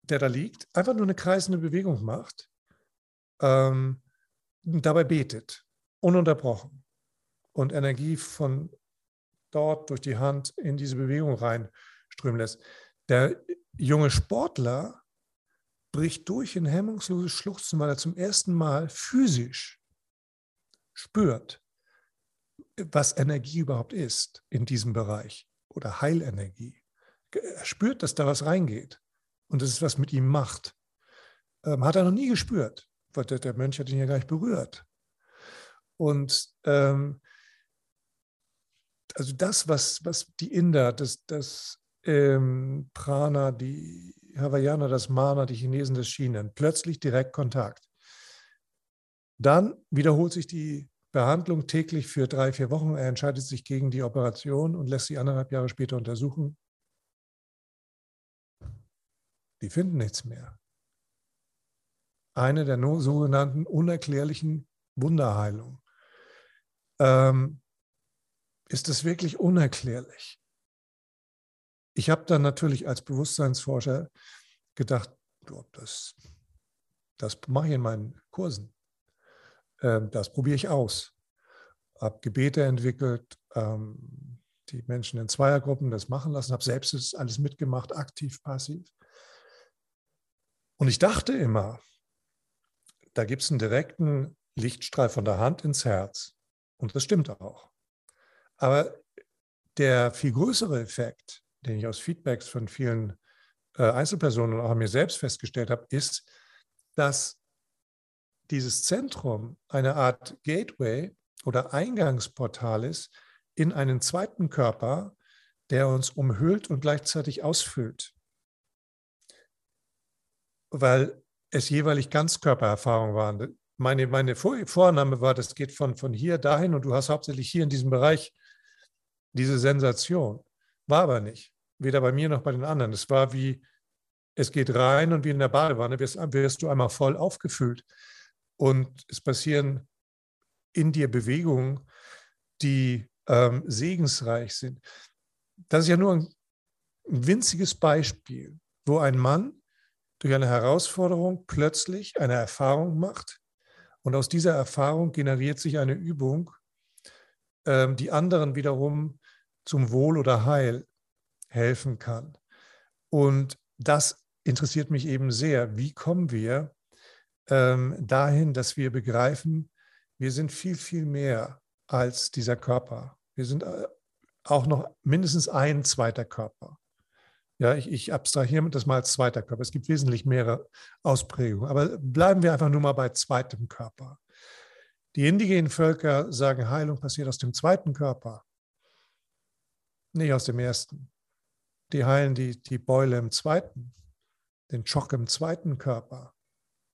[SPEAKER 2] der da liegt, einfach nur eine kreisende Bewegung macht, ähm, dabei betet, ununterbrochen und Energie von dort durch die Hand in diese Bewegung reinströmen lässt. Der junge Sportler bricht durch in hemmungsloses Schluchzen, weil er zum ersten Mal physisch spürt, was Energie überhaupt ist in diesem Bereich oder Heilenergie. Er spürt, dass da was reingeht und dass es was mit ihm macht. Ähm, hat er noch nie gespürt, weil der, der, Mönch hat ihn ja gar nicht berührt. Und ähm, also das, was, was die Inder, das, das ähm, Prana, die Hawaiianer, das Mana, die Chinesen das Schienen, plötzlich direkt Kontakt. Dann wiederholt sich die Behandlung täglich für drei, vier Wochen. Er entscheidet sich gegen die Operation und lässt sie anderthalb Jahre später untersuchen. Die finden nichts mehr. Eine der sogenannten unerklärlichen Wunderheilungen. Ähm, ist es wirklich unerklärlich? Ich habe dann natürlich als Bewusstseinsforscher gedacht, das, das mache ich in meinen Kursen. Ähm, das probiere ich aus. Habe Gebete entwickelt, ähm, die Menschen in Zweiergruppen das machen lassen, habe selbst das alles mitgemacht, aktiv, passiv. Und ich dachte immer, da gibt es einen direkten Lichtstrahl von der Hand ins Herz. Und das stimmt auch. Aber der viel größere Effekt, den ich aus Feedbacks von vielen äh, Einzelpersonen und auch an mir selbst festgestellt habe, ist, dass dieses Zentrum eine Art Gateway oder Eingangsportal ist in einen zweiten Körper, der uns umhüllt und gleichzeitig ausfüllt weil es jeweilig Ganzkörpererfahrungen waren. Meine, meine Vorname war, das geht von, von hier dahin und du hast hauptsächlich hier in diesem Bereich diese Sensation. War aber nicht. Weder bei mir noch bei den anderen. Es war wie, es geht rein und wie in der Badewanne wirst, wirst du einmal voll aufgefüllt. Und es passieren in dir Bewegungen, die ähm, segensreich sind. Das ist ja nur ein winziges Beispiel, wo ein Mann durch eine Herausforderung plötzlich eine Erfahrung macht und aus dieser Erfahrung generiert sich eine Übung, ähm, die anderen wiederum zum Wohl oder Heil helfen kann. Und das interessiert mich eben sehr. Wie kommen wir ähm, dahin, dass wir begreifen, wir sind viel, viel mehr als dieser Körper. Wir sind äh, auch noch mindestens ein zweiter Körper. Ja, ich, ich abstrahiere das mal als zweiter Körper. Es gibt wesentlich mehrere Ausprägungen. Aber bleiben wir einfach nur mal bei zweitem Körper. Die indigenen Völker sagen, Heilung passiert aus dem zweiten Körper, nicht aus dem ersten. Die heilen die, die Beule im zweiten, den Schock im zweiten Körper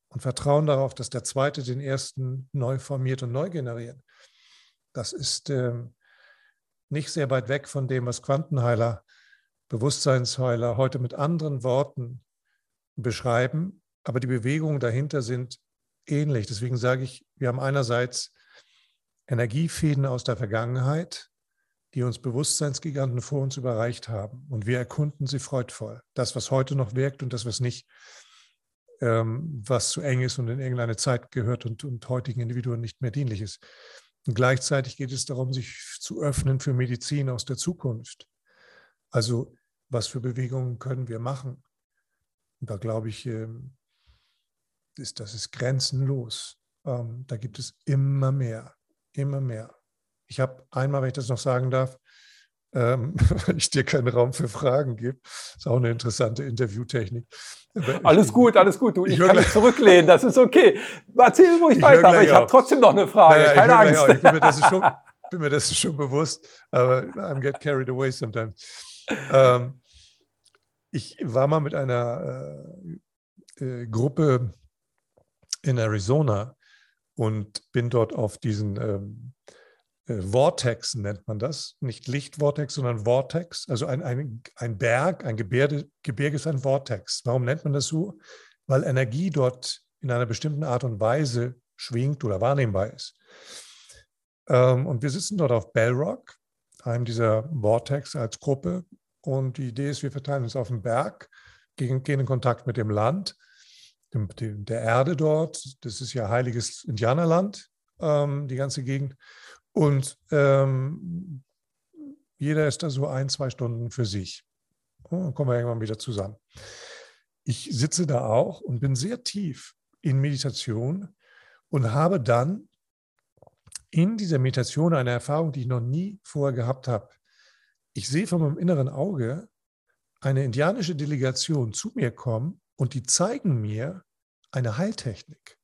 [SPEAKER 2] und vertrauen darauf, dass der zweite den ersten neu formiert und neu generiert. Das ist äh, nicht sehr weit weg von dem, was Quantenheiler, Bewusstseinsheiler heute mit anderen Worten beschreiben, aber die Bewegungen dahinter sind ähnlich. Deswegen sage ich, wir haben einerseits Energiefäden aus der Vergangenheit, die uns Bewusstseinsgiganten vor uns überreicht haben. Und wir erkunden sie freudvoll. Das, was heute noch wirkt und das, was nicht, ähm, was zu eng ist und in irgendeine Zeit gehört und, und heutigen Individuen nicht mehr dienlich ist. Und gleichzeitig geht es darum, sich zu öffnen für Medizin aus der Zukunft. Also, was für Bewegungen können wir machen? Und da glaube ich, ähm, ist, das ist grenzenlos. Ähm, da gibt es immer mehr, immer mehr. Ich habe einmal, wenn ich das noch sagen darf, ähm, <laughs> wenn ich dir keinen Raum für Fragen gebe, ist auch eine interessante Interviewtechnik.
[SPEAKER 1] alles gut, alles gut. Du, ich, ich kann mich zurücklehnen, das ist okay. Erzähl ruhig ich weiter, aber ich habe trotzdem noch eine Frage, naja, keine Angst.
[SPEAKER 2] Ich bin mir, das schon, bin mir das schon bewusst, aber I'm get carried away sometimes. Ähm, ich war mal mit einer äh, äh, Gruppe in Arizona und bin dort auf diesen ähm, äh, Vortex, nennt man das. Nicht Lichtvortex, sondern Vortex. Also ein, ein, ein Berg, ein Gebirge, Gebirge ist ein Vortex. Warum nennt man das so? Weil Energie dort in einer bestimmten Art und Weise schwingt oder wahrnehmbar ist. Ähm, und wir sitzen dort auf Bellrock, einem dieser Vortex als Gruppe. Und die Idee ist, wir verteilen uns auf den Berg, gehen, gehen in Kontakt mit dem Land der Erde dort. Das ist ja heiliges Indianerland, ähm, die ganze Gegend. Und ähm, jeder ist da so ein, zwei Stunden für sich. Und dann kommen wir irgendwann wieder zusammen. Ich sitze da auch und bin sehr tief in Meditation und habe dann in dieser Meditation eine Erfahrung, die ich noch nie vorher gehabt habe. Ich sehe von meinem inneren Auge eine indianische Delegation zu mir kommen und die zeigen mir eine Heiltechnik.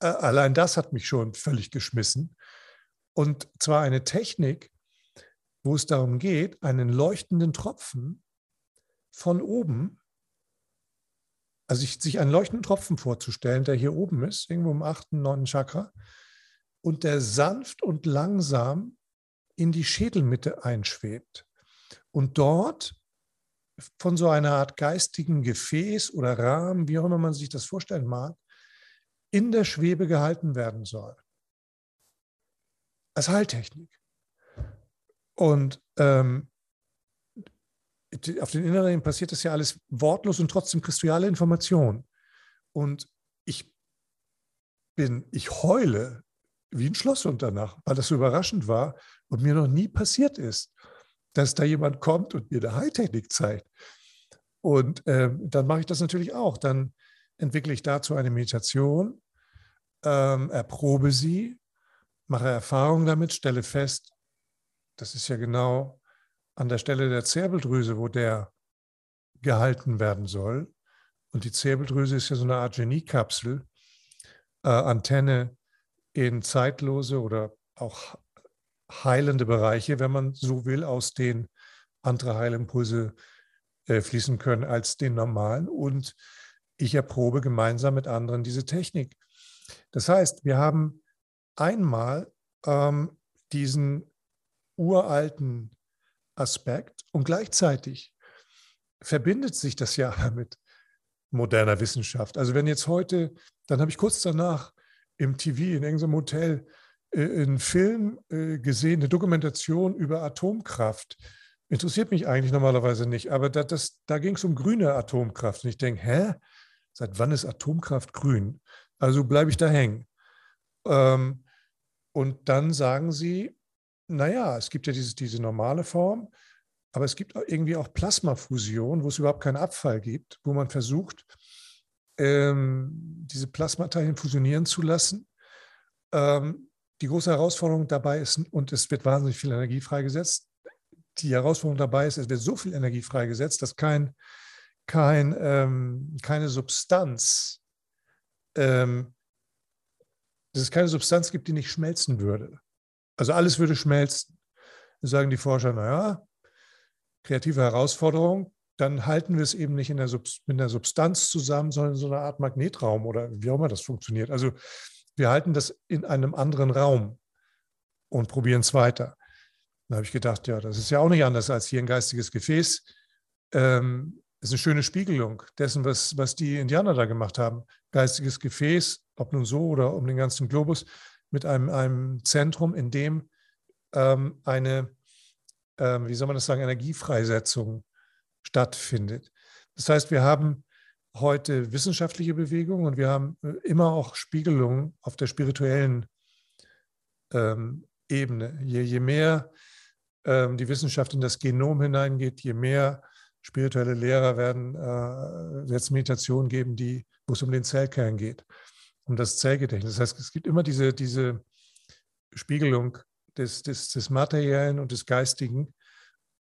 [SPEAKER 2] Äh, allein das hat mich schon völlig geschmissen. Und zwar eine Technik, wo es darum geht, einen leuchtenden Tropfen von oben, also sich einen leuchtenden Tropfen vorzustellen, der hier oben ist, irgendwo im achten, neunten Chakra, und der sanft und langsam in die Schädelmitte einschwebt. Und dort von so einer Art geistigen Gefäß oder Rahmen, wie auch immer man sich das vorstellen mag, in der Schwebe gehalten werden soll. Als Heiltechnik. Und ähm, auf den Inneren passiert das ja alles wortlos und trotzdem kriegst du ja alle Informationen. Und ich bin, ich heule wie ein Schlosshund danach, weil das so überraschend war und mir noch nie passiert ist dass da jemand kommt und mir eine Hightechnik zeigt. Und ähm, dann mache ich das natürlich auch. Dann entwickle ich dazu eine Meditation, ähm, erprobe sie, mache Erfahrungen damit, stelle fest, das ist ja genau an der Stelle der Zirbeldrüse, wo der gehalten werden soll. Und die Zirbeldrüse ist ja so eine Art Geniekapsel, äh, Antenne in zeitlose oder auch heilende Bereiche, wenn man so will, aus denen andere Heilimpulse äh, fließen können als den normalen. Und ich erprobe gemeinsam mit anderen diese Technik. Das heißt, wir haben einmal ähm, diesen uralten Aspekt und gleichzeitig verbindet sich das ja <laughs> mit moderner Wissenschaft. Also wenn jetzt heute, dann habe ich kurz danach im TV in irgendeinem Hotel äh, einen Film äh, gesehen, eine Dokumentation über Atomkraft. Interessiert mich eigentlich normalerweise nicht, aber da, da ging es um grüne Atomkraft. Und ich denke, hä? Seit wann ist Atomkraft grün? Also bleibe ich da hängen. Ähm, und dann sagen sie, naja, es gibt ja dieses, diese normale Form, aber es gibt irgendwie auch Plasmafusion, wo es überhaupt keinen Abfall gibt, wo man versucht, ähm, diese Plasmateilchen fusionieren zu lassen. Ähm, die große Herausforderung dabei ist, und es wird wahnsinnig viel Energie freigesetzt, die Herausforderung dabei ist, es wird so viel Energie freigesetzt, dass kein, kein, ähm, keine Substanz, ähm, dass es keine Substanz gibt, die nicht schmelzen würde. Also alles würde schmelzen. Dann sagen die Forscher, naja, kreative Herausforderung, dann halten wir es eben nicht der mit einer Substanz zusammen, sondern in so einer Art Magnetraum oder wie auch immer das funktioniert. Also wir halten das in einem anderen Raum und probieren es weiter. Da habe ich gedacht, ja, das ist ja auch nicht anders als hier ein geistiges Gefäß. Ähm, ist eine schöne Spiegelung dessen, was, was die Indianer da gemacht haben. Geistiges Gefäß, ob nun so oder um den ganzen Globus, mit einem, einem Zentrum, in dem ähm, eine, ähm, wie soll man das sagen, Energiefreisetzung stattfindet. Das heißt, wir haben heute wissenschaftliche Bewegungen und wir haben äh, immer auch Spiegelungen auf der spirituellen ähm, Ebene. Je, je mehr ähm, die Wissenschaft in das Genom hineingeht, je mehr spirituelle Lehrer werden äh, jetzt Meditationen geben, die, wo es um den Zellkern geht, um das Zellgedächtnis. Das heißt, es gibt immer diese, diese Spiegelung des, des, des Materiellen und des Geistigen.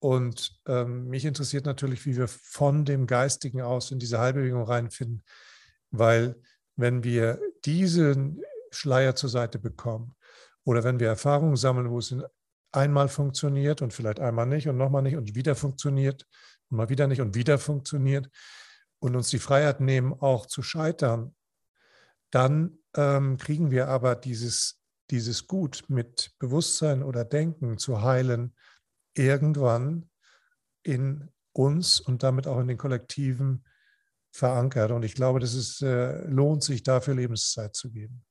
[SPEAKER 2] Und ähm, mich interessiert natürlich, wie wir von dem Geistigen aus in diese Heilbewegung reinfinden, weil wenn wir diesen Schleier zur Seite bekommen oder wenn wir Erfahrungen sammeln, wo es einmal funktioniert und vielleicht einmal nicht und nochmal nicht und wieder funktioniert und mal wieder nicht und wieder funktioniert und uns die Freiheit nehmen, auch zu scheitern, dann ähm, kriegen wir aber dieses, dieses Gut mit Bewusstsein oder Denken zu heilen, irgendwann in uns und damit auch in den Kollektiven verankert. Und ich glaube, dass es äh, lohnt sich, dafür Lebenszeit zu geben.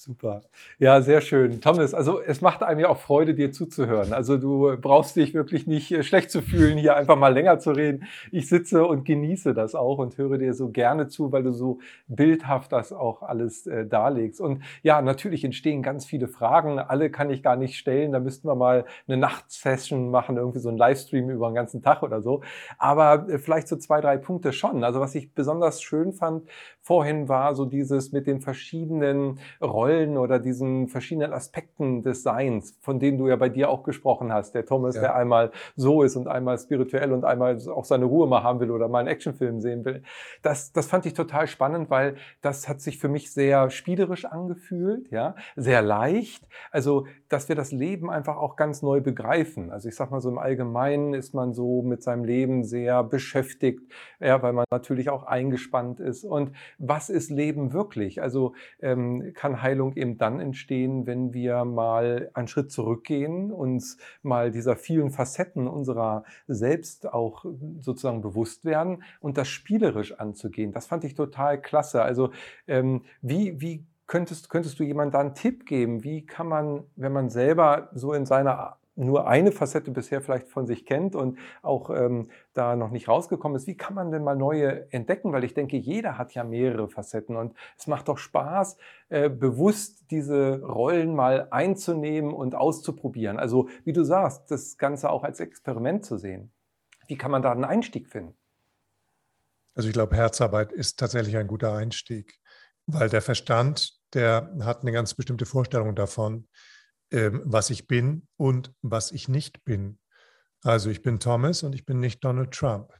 [SPEAKER 1] Super. Ja, sehr schön. Thomas, also es macht einem ja auch Freude, dir zuzuhören. Also du brauchst dich wirklich nicht äh, schlecht zu fühlen, hier einfach mal länger zu reden. Ich sitze und genieße das auch und höre dir so gerne zu, weil du so bildhaft das auch alles äh, darlegst. Und ja, natürlich entstehen ganz viele Fragen. Alle kann ich gar nicht stellen. Da müssten wir mal eine Nachtsession machen, irgendwie so ein Livestream über den ganzen Tag oder so. Aber äh, vielleicht so zwei, drei Punkte schon. Also was ich besonders schön fand vorhin war so dieses mit den verschiedenen Rollen Rollen oder diesen verschiedenen Aspekten des Seins, von denen du ja bei dir auch gesprochen hast. Der Thomas, ja. der einmal so ist und einmal spirituell und einmal auch seine Ruhe mal haben will oder mal einen Actionfilm sehen will. Das, das fand ich total spannend, weil das hat sich für mich sehr spielerisch angefühlt, ja, sehr leicht. Also, dass wir das Leben einfach auch ganz neu begreifen. Also ich sag mal so im Allgemeinen ist man so mit seinem Leben sehr beschäftigt, ja, weil man natürlich auch eingespannt ist. Und was ist Leben wirklich? Also ähm, kann Heilung Heilung eben dann entstehen, wenn wir mal einen Schritt zurückgehen, uns mal dieser vielen Facetten unserer selbst auch sozusagen bewusst werden und das spielerisch anzugehen. Das fand ich total klasse. Also ähm, wie, wie könntest, könntest du jemandem da einen Tipp geben? Wie kann man, wenn man selber so in seiner nur eine Facette bisher vielleicht von sich kennt und auch ähm, da noch nicht rausgekommen ist, wie kann man denn mal neue entdecken? Weil ich denke, jeder hat ja mehrere Facetten und es macht doch Spaß, äh, bewusst diese Rollen mal einzunehmen und auszuprobieren. Also wie du sagst, das Ganze auch als Experiment zu sehen. Wie kann man da einen Einstieg finden?
[SPEAKER 2] Also ich glaube, Herzarbeit ist tatsächlich ein guter Einstieg, weil der Verstand, der hat eine ganz bestimmte Vorstellung davon, was ich bin und was ich nicht bin. Also ich bin Thomas und ich bin nicht Donald Trump.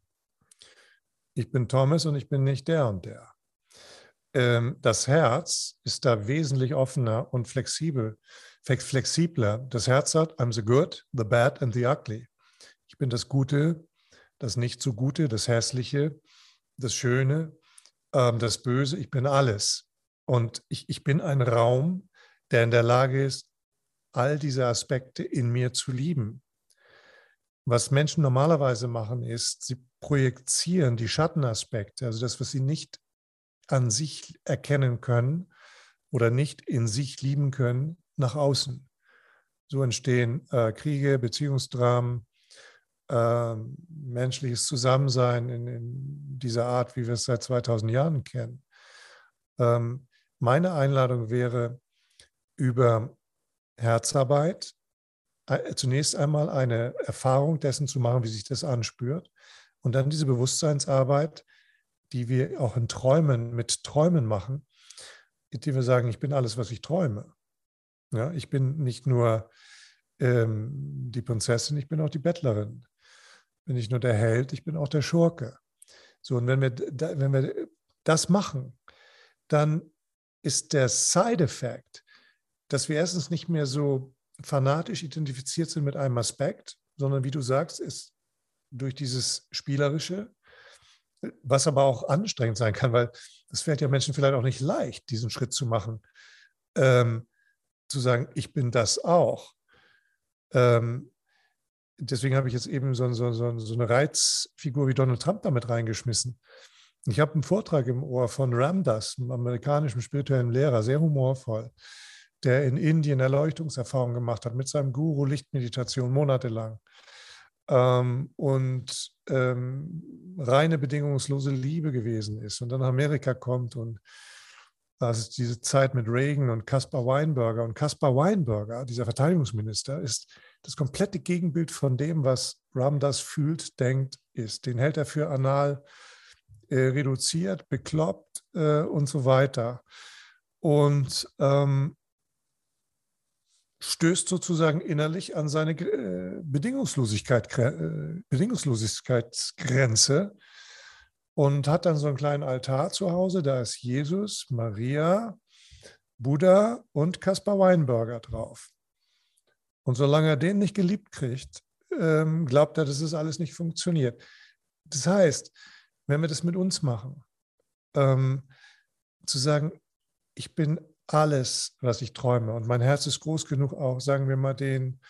[SPEAKER 2] Ich bin Thomas und ich bin nicht der und der. Ähm, das Herz ist da wesentlich offener und flexibel, flexibler. Das Herz sagt, I'm the good, the bad and the ugly. Ich bin das Gute, das nicht so Gute, das Hässliche, das Schöne, ähm, das Böse. Ich bin alles. Und ich, ich bin ein Raum, der in der Lage ist, all diese Aspekte in mir zu lieben. Was Menschen normalerweise machen, ist, sie projizieren die Schattenaspekte, also das, was sie nicht an sich erkennen können oder nicht in sich lieben können, nach außen. So entstehen äh, Kriege, Beziehungsdramen, äh, menschliches Zusammensein in, in, dieser Art, wie wir es seit 2000 Jahren kennen. Ähm, meine Einladung wäre, über Herzarbeit, äh, zunächst einmal eine Erfahrung dessen zu machen, wie sich das anspürt. Und dann diese Bewusstseinsarbeit, die wir auch in Träumen, mit Träumen machen, indem wir sagen, ich bin alles, was ich träume. Ja, ich bin nicht nur ähm, die Prinzessin, ich bin auch die Bettlerin. Bin nicht nur der Held, ich bin auch der Schurke. So, und wenn wir, wenn wir das machen, dann ist der Side-Effekt, dass wir erstens nicht mehr so fanatisch identifiziert sind mit einem Aspekt, sondern wie du sagst, ist durch dieses Spielerische, was aber auch anstrengend sein kann, weil es fällt ja Menschen vielleicht auch nicht leicht, diesen Schritt zu machen, ähm, zu sagen, ich bin das auch. Ähm, deswegen habe ich jetzt eben so, so, so, so, eine Reizfigur wie Donald Trump damit reingeschmissen. Ich habe einen Vortrag im Ohr von Ramdas, einem amerikanischen spirituellen Lehrer, sehr humorvoll, der in Indien Erleuchtungserfahrungen gemacht hat mit seinem Guru Lichtmeditation monatelang ähm, und ähm, reine bedingungslose Liebe gewesen ist und dann nach Amerika kommt und das ist diese Zeit mit Reagan und Caspar Weinberger. Und Caspar Weinberger, dieser Verteidigungsminister, ist das komplette Gegenbild von dem, was Ramdas fühlt, denkt, ist. Den hält er für anal äh, reduziert, bekloppt äh, und so weiter. Und ähm, stößt sozusagen innerlich an seine äh, Bedingungslosigkeit, äh, Bedingungslosigkeitsgrenze und hat dann so einen kleinen Altar zu Hause. Da ist Jesus, Maria, Buddha und Kaspar Weinberger drauf. Und solange er den nicht geliebt kriegt, ähm, glaubt er, dass es alles nicht funktioniert. Das heißt, wenn wir das mit uns machen, ähm, zu sagen, ich bin alles, was ich träume. Und mein Herz ist groß genug, auch, sagen wir mal, den,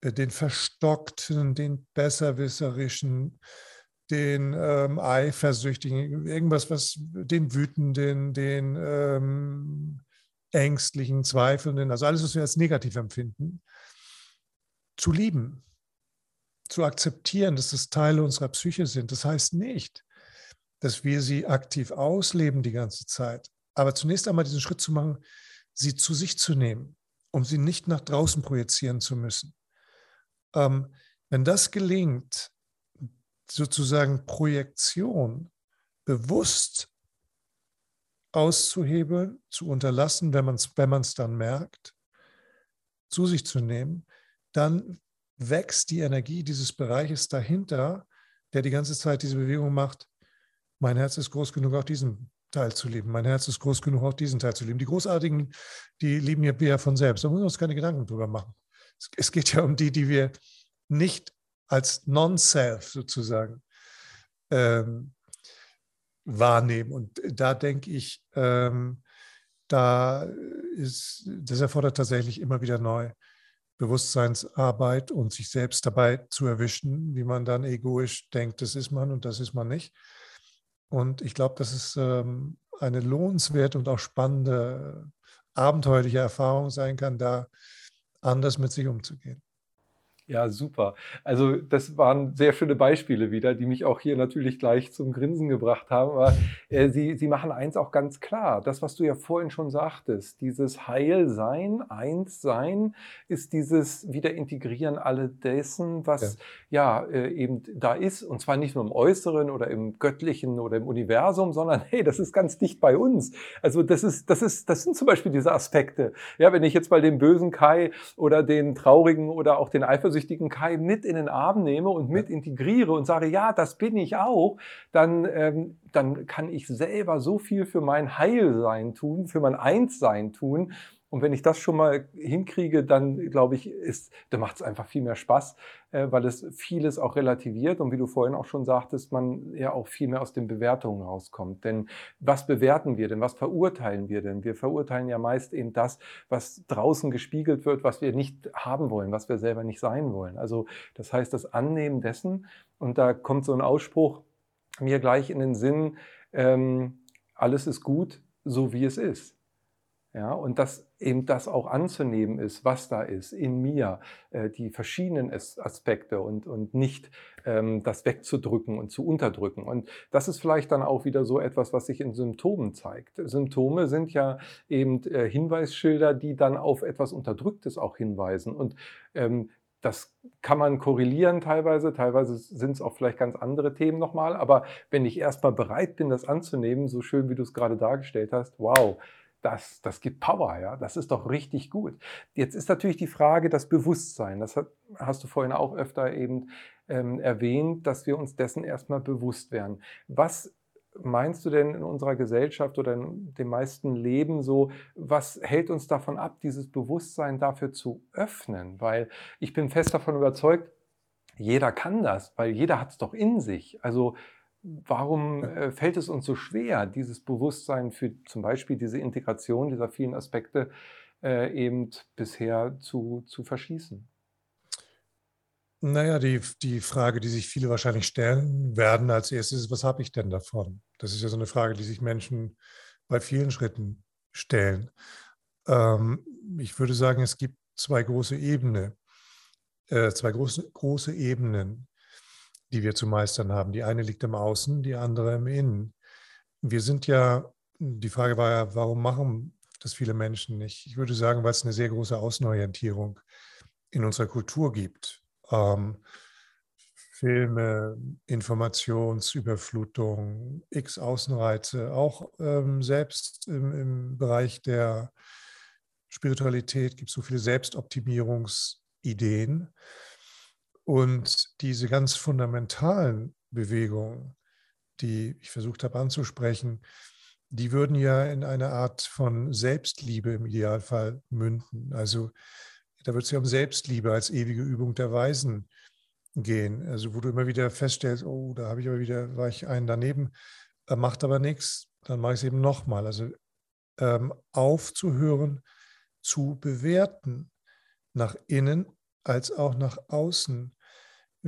[SPEAKER 2] äh, den verstockten, den besserwisserischen, den ähm, eifersüchtigen, irgendwas, was den wütenden, den ähm, ängstlichen, zweifelnden, also alles, was wir als negativ empfinden, zu lieben, zu akzeptieren, dass das Teile unserer Psyche sind. Das heißt nicht, dass wir sie aktiv ausleben die ganze Zeit. Aber zunächst einmal diesen Schritt zu machen, sie zu sich zu nehmen, um sie nicht nach draußen projizieren zu müssen. Ähm, wenn das gelingt, sozusagen Projektion bewusst auszuhebeln, zu unterlassen, wenn man es wenn dann merkt, zu sich zu nehmen, dann wächst die Energie dieses Bereiches dahinter, der die ganze Zeit diese Bewegung macht. Mein Herz ist groß genug, auch diesen Teil zu lieben. Mein Herz ist groß genug, auch diesen Teil zu lieben. Die Großartigen, die lieben ja von selbst. Da müssen wir uns keine Gedanken drüber machen. Es geht ja um die, die wir nicht als Non-Self sozusagen ähm, wahrnehmen. Und da denke ich, ähm, da ist, das erfordert tatsächlich immer wieder neu Bewusstseinsarbeit und sich selbst dabei zu erwischen, wie man dann egoisch denkt, das ist man und das ist man nicht. Und ich glaube, das ist ähm, eine lohnenswerte und auch spannende, abenteuerliche Erfahrung sein kann, da anders mit sich umzugehen.
[SPEAKER 1] Ja, super. Also das waren sehr schöne Beispiele wieder, die mich auch hier natürlich gleich zum Grinsen gebracht haben. Aber äh, Sie, Sie machen eins auch ganz klar. Das, was du ja vorhin schon sagtest, dieses Heilsein, Einssein, ist dieses Wiederintegrieren alle dessen, was ja, ja äh, eben da ist. Und zwar nicht nur im Äußeren oder im Göttlichen oder im Universum, sondern hey, das ist ganz dicht bei uns. Also das ist, das ist, das sind zum Beispiel diese Aspekte. Ja, wenn ich jetzt mal den bösen Kai oder den traurigen oder auch den eifersüchtigen eifersüchtigen Kai mit in den Arm nehme und mit integriere und sage, ja, das bin ich auch, dann, ähm, dann kann ich selber so viel für mein Heilsein tun, für mein Einssein tun. Und wenn ich das schon mal hinkriege, dann glaube ich, ist, dann macht es einfach viel mehr Spaß, äh, weil es vieles auch relativiert und wie du vorhin auch schon sagtest, man ja auch viel mehr aus den Bewertungen rauskommt. Denn was bewerten wir denn? Was verurteilen wir denn? Wir verurteilen ja meist eben das, was draußen gespiegelt wird, was wir nicht haben wollen, was wir selber nicht sein wollen. Also das heißt, das Annehmen dessen und da kommt so ein Ausspruch mir gleich in den Sinn, ähm, alles ist gut, so wie es ist. Ja, und dass eben das auch anzunehmen ist, was da ist in mir, äh, die verschiedenen Aspekte und, und nicht ähm, das wegzudrücken und zu unterdrücken. Und das ist vielleicht dann auch wieder so etwas, was sich in Symptomen zeigt. Symptome sind ja eben äh, Hinweisschilder, die dann auf etwas Unterdrücktes auch hinweisen. Und ähm, das kann man korrelieren teilweise, teilweise sind es auch vielleicht ganz andere Themen nochmal, aber wenn ich erstmal bereit bin, das anzunehmen, so schön wie du es gerade dargestellt hast, wow, das, das gibt Power, ja, das ist doch richtig gut. Jetzt ist natürlich die Frage das Bewusstsein, das hat, hast du vorhin auch öfter eben ähm, erwähnt, dass wir uns dessen erstmal bewusst werden. Was meinst du denn in unserer Gesellschaft oder in dem meisten Leben so, was hält uns davon ab, dieses Bewusstsein dafür zu öffnen? Weil ich bin fest davon überzeugt, jeder kann das, weil jeder hat es doch in sich. Also warum äh, fällt es uns so schwer, dieses Bewusstsein für zum Beispiel diese Integration dieser vielen Aspekte äh, eben bisher zu, zu verschließen?
[SPEAKER 2] Naja, die, die Frage, die sich viele wahrscheinlich stellen werden als erstes, ist, was habe ich denn davon? Das ist ja so eine Frage, die sich Menschen bei vielen Schritten stellen. Ähm, ich würde sagen, es gibt zwei große Ebenen, äh, zwei große, große Ebenen, die wir zu meistern haben. Die eine liegt im Außen, die andere im Innen. Wir sind ja, die Frage war ja, warum machen das viele Menschen nicht? Ich würde sagen, weil es eine sehr große Außenorientierung in unserer Kultur gibt ähm, Filme, Informationsüberflutung, x Außenreize, auch ähm, selbst im, im, Bereich der Spiritualität gibt es so viele Selbstoptimierungsideen. Und diese ganz fundamentalen Bewegungen, die ich versucht habe anzusprechen, die würden ja in eine Art von Selbstliebe im Idealfall münden. Also da wird es ja um Selbstliebe als ewige Übung der Weisen gehen. Also wo du immer wieder feststellst, oh, da habe ich aber wieder, war ich einen daneben, macht aber nichts, dann mache ich es eben nochmal. Also ähm, aufzuhören, zu bewerten, nach innen als auch nach außen.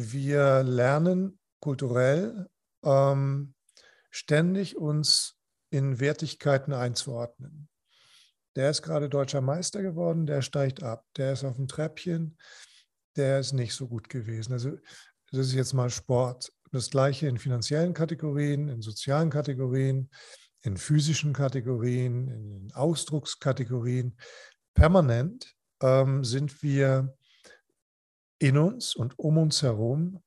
[SPEAKER 2] Wir lernen kulturell ähm, ständig uns in Wertigkeiten einzuordnen der ist gerade deutscher Meister geworden, der steigt ab, der ist auf dem Treppchen, der ist nicht so gut gewesen. Also das ist jetzt mal Sport. Das gleiche in finanziellen Kategorien, in sozialen Kategorien, in physischen Kategorien, in Ausdruckskategorien. Permanent ähm, sind wir in uns und um uns herum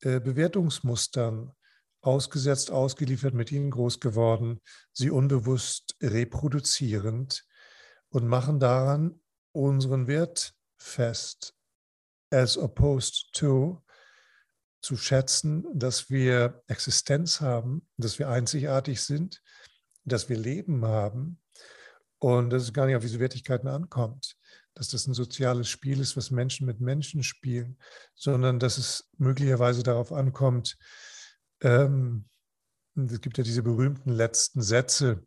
[SPEAKER 2] äh, Bewertungsmustern ausgesetzt, ausgeliefert, mit ihnen groß geworden, sie unbewusst reproduzierend und machen daran unseren Wert fest, as opposed to zu schätzen, dass wir Existenz haben, dass wir einzigartig sind, dass wir Leben haben und dass es gar nicht auf diese Wertigkeiten ankommt, dass das ein soziales Spiel ist, was Menschen mit Menschen spielen, sondern dass es möglicherweise darauf ankommt, ähm, es gibt ja diese berühmten letzten Sätze,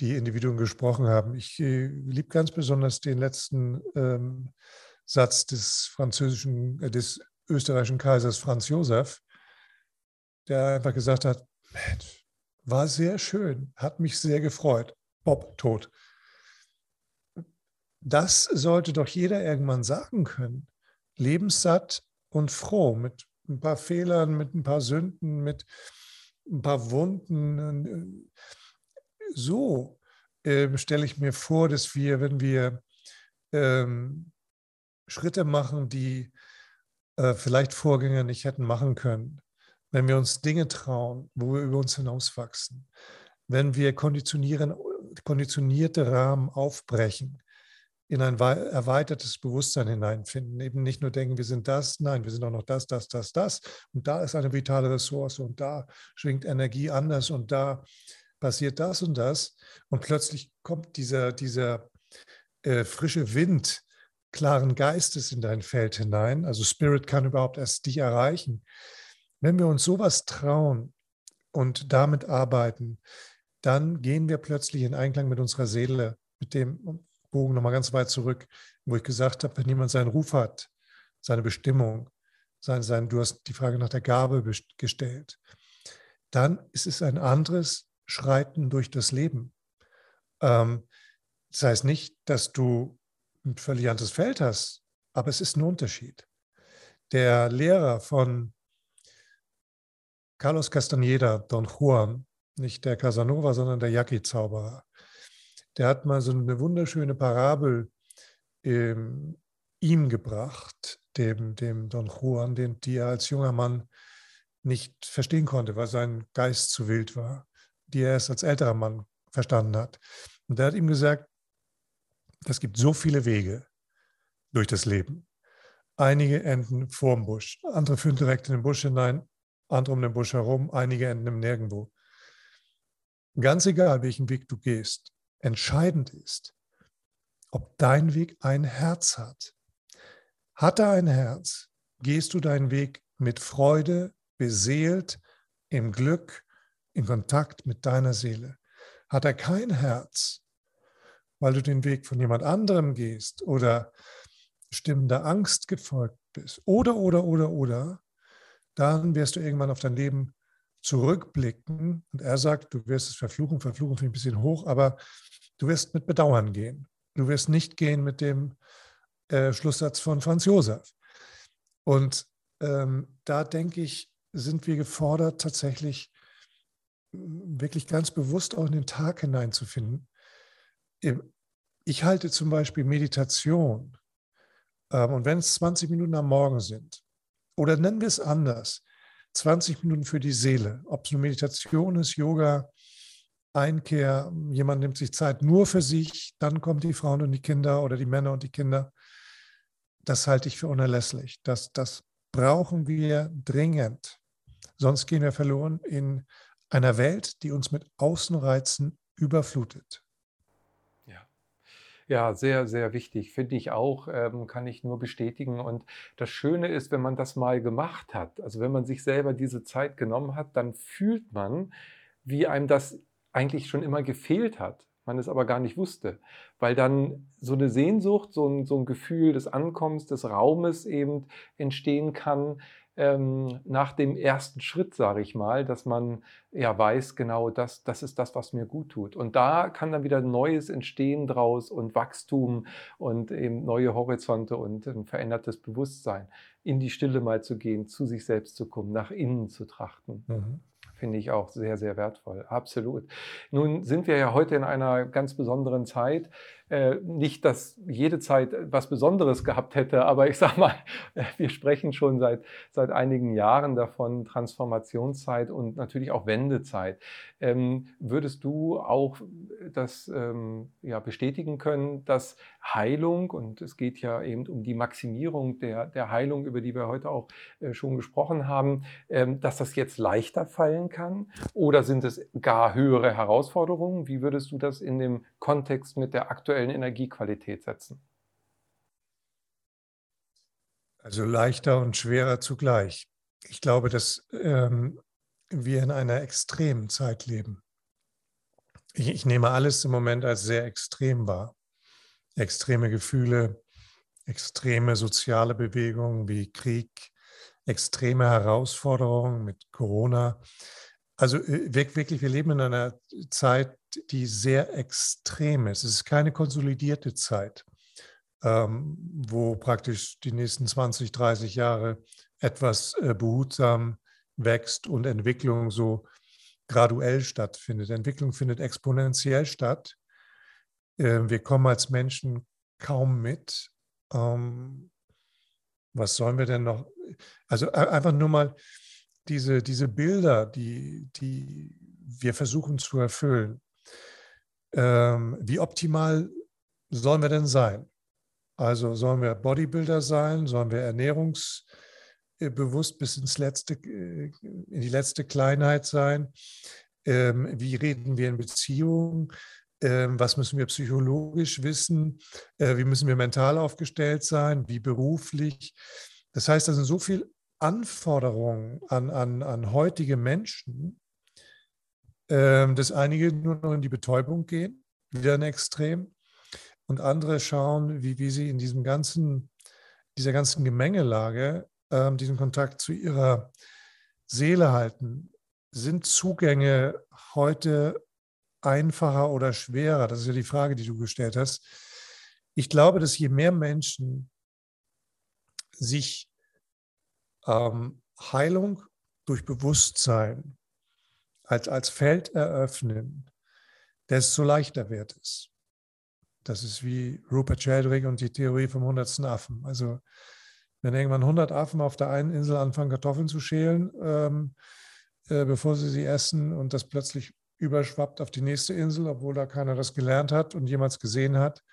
[SPEAKER 2] die Individuen gesprochen haben. Ich äh, liebe ganz besonders den letzten ähm, Satz des französischen, äh, des österreichischen Kaisers Franz Josef, der einfach gesagt hat, war sehr schön, hat mich sehr gefreut. Bob tot. Das sollte doch jeder irgendwann sagen können. Lebenssatt und froh, mit ein paar Fehlern, mit ein paar Sünden, mit ein paar Wunden. So äh, stelle ich mir vor, dass wir, wenn wir ähm, Schritte machen, die äh, vielleicht Vorgänger nicht hätten machen können, wenn wir uns Dinge trauen, wo wir über uns hinauswachsen, wenn wir konditionieren, konditionierte Rahmen aufbrechen, in ein erweitertes Bewusstsein hineinfinden. Eben nicht nur denken, wir sind das, nein, wir sind auch noch das, das, das, das. Und da ist eine vitale Ressource und da schwingt Energie anders und da passiert das und das. Und plötzlich kommt dieser, dieser äh, frische Wind klaren Geistes in dein Feld hinein. Also Spirit kann überhaupt erst dich erreichen. Wenn wir uns sowas trauen und damit arbeiten, dann gehen wir plötzlich in Einklang mit unserer Seele, mit dem, Bogen nochmal ganz weit zurück, wo ich gesagt habe, wenn jemand seinen Ruf hat, seine Bestimmung, sein, sein, du hast die Frage nach der Gabe gestellt, dann ist es ein anderes Schreiten durch das Leben. Ähm, das heißt nicht, dass du ein völlig anderes Feld hast, aber es ist ein Unterschied. Der Lehrer von Carlos Castaneda, Don Juan, nicht der Casanova, sondern der Yaqui-Zauberer, der hat mal so eine wunderschöne Parabel ähm, ihm gebracht, dem, dem Don Juan, den, die er als junger Mann nicht verstehen konnte, weil sein Geist zu wild war, die er erst als älterer Mann verstanden hat. Und der hat ihm gesagt, es gibt so viele Wege durch das Leben. Einige enden vorm Busch, andere führen direkt in den Busch hinein, andere um den Busch herum, einige enden im Nirgendwo. Ganz egal, welchen Weg du gehst, entscheidend ist, ob dein Weg ein Herz hat. Hat er ein Herz, gehst du deinen Weg mit Freude, beseelt, im Glück, in Kontakt mit deiner Seele. Hat er kein Herz, weil du den Weg von jemand anderem gehst oder Stimmen der Angst gefolgt bist oder, oder, oder, oder, dann wirst du irgendwann auf dein Leben zurückblicken und er sagt, du wirst es verfluchen, verfluchen finde ich ein bisschen hoch, aber du wirst mit Bedauern gehen. Du wirst nicht gehen mit dem äh, Schlusssatz von Franz Josef. Und ähm, da denke ich, sind wir gefordert, tatsächlich wirklich ganz bewusst auch in den Tag hineinzufinden. Ich halte zum Beispiel Meditation, ähm, und wenn es 20 Minuten am Morgen sind, oder nennen wir es anders, 20 Minuten für die Seele, ob es eine Meditation ist, Yoga, Einkehr, jemand nimmt sich Zeit nur für sich, dann kommen die Frauen und die Kinder oder die Männer und die Kinder. Das halte ich für unerlässlich. Das, das brauchen wir dringend. Sonst gehen wir verloren in einer Welt, die uns mit Außenreizen überflutet.
[SPEAKER 1] Ja. Sehr, sehr wichtig. Finde ich auch, ähm, kann ich nur bestätigen. Und das Schöne ist, wenn man das mal gemacht hat, also wenn man sich selber diese Zeit genommen hat, dann fühlt man, wie einem das eigentlich schon immer gefehlt hat, man es aber gar nicht wusste, weil dann so eine Sehnsucht, so ein, so ein Gefühl des Ankommens, des Raumes eben entstehen kann, ähm, nach dem ersten Schritt, sage ich mal, dass man ja weiß, genau das, das ist das, was mir gut tut. Und da kann dann wieder Neues entstehen draus und Wachstum und eben neue Horizonte und ein verändertes Bewusstsein, in die Stille mal zu gehen, zu sich selbst zu kommen, nach innen zu trachten. Mhm finde ich auch sehr, sehr wertvoll. Absolut. Nun sind wir ja heute in einer ganz besonderen Zeit. Äh, nicht, dass jede Zeit was Besonderes gehabt hätte, aber ich <laughs> sage mal, wir sprechen schon seit, seit einigen Jahren davon, Transformationszeit und natürlich auch Wendezeit. Ähm, würdest du auch das ähm, ja, bestätigen können, dass Heilung, und es geht ja eben um die Maximierung der, der Heilung, über die wir heute auch äh, schon gesprochen haben, ähm, dass das jetzt leichter fallen kann? Oder sind es gar höhere Herausforderungen? Wie würdest du das in dem Kontext mit der aktuellen aktuellen Energiequalität setzen?
[SPEAKER 2] Also leichter und schwerer zugleich. Ich glaube, dass ähm, wir in einer extremen Zeit leben. Ich, ich nehme alles im Moment als sehr extrem wahr. Extreme Gefühle, extreme soziale Bewegungen wie Krieg, extreme Herausforderungen mit Corona. Also äh, wirklich, wir leben in einer Zeit, die sehr extrem ist. Es ist keine konsolidierte Zeit, ähm, wo praktisch die nächsten 20, 30 Jahre etwas äh, behutsam wächst und Entwicklung so graduell stattfindet. Entwicklung findet exponentiell statt. Äh, wir kommen als Menschen kaum mit. Ähm, was sollen wir denn noch? Also einfach nur mal diese, diese Bilder, die, die wir versuchen zu erfüllen. Ähm, wie optimal sollen wir denn sein? Also sollen wir Bodybuilder sein? Sollen wir ernährungsbewusst bis ins letzte, äh, in die letzte Kleinheit sein? Ähm, wie reden wir in Beziehungen? Ähm, was müssen wir psychologisch wissen? Äh, wie müssen wir mental aufgestellt sein? Wie beruflich? Das heißt, da sind so viele Anforderungen an, an, an heutige Menschen, ähm, dass einige nur noch in die Betäubung gehen, wieder ein Extrem, und andere schauen, wie, wie sie in diesem ganzen, dieser ganzen Gemengelage ähm, diesen Kontakt zu ihrer Seele halten. Sind Zugänge heute einfacher oder schwerer? Das ist ja die Frage, die du gestellt hast. Ich glaube, dass je mehr Menschen sich ähm, Heilung durch Bewusstsein als, als Feld eröffnen, desto leichter wird es. Das ist wie Rupert Sheldrake und die Theorie vom hundertsten Affen. Also wenn irgendwann 100 Affen auf der einen Insel anfangen, Kartoffeln zu schälen, ähm, äh, bevor sie sie essen und das plötzlich überschwappt auf die nächste Insel, obwohl da keiner das gelernt hat und jemals gesehen hat,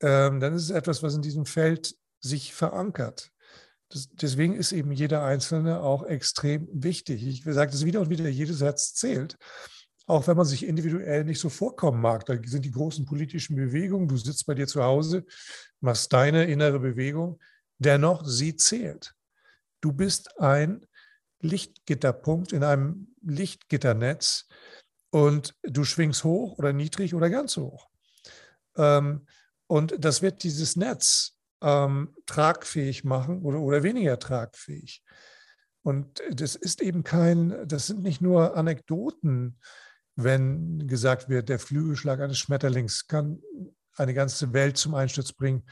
[SPEAKER 2] ähm, dann ist es etwas, was in diesem Feld sich verankert. Das, deswegen ist eben jeder Einzelne auch extrem wichtig. Ich sage das wieder und wieder, jedes Herz zählt. Auch wenn man sich individuell nicht so vorkommen mag. Da sind die großen politischen Bewegungen, du sitzt bei dir zu Hause, machst deine innere Bewegung. Dennoch, sie zählt. Du bist ein Lichtgitterpunkt in einem Lichtgitternetz und du schwingst hoch oder niedrig oder ganz hoch. Ähm, und das wird dieses Netz ähm, tragfähig machen oder, oder weniger tragfähig. Und das ist eben kein, das sind nicht nur Anekdoten, wenn gesagt wird, der Flügelschlag eines Schmetterlings kann eine ganze Welt zum Einsturz bringen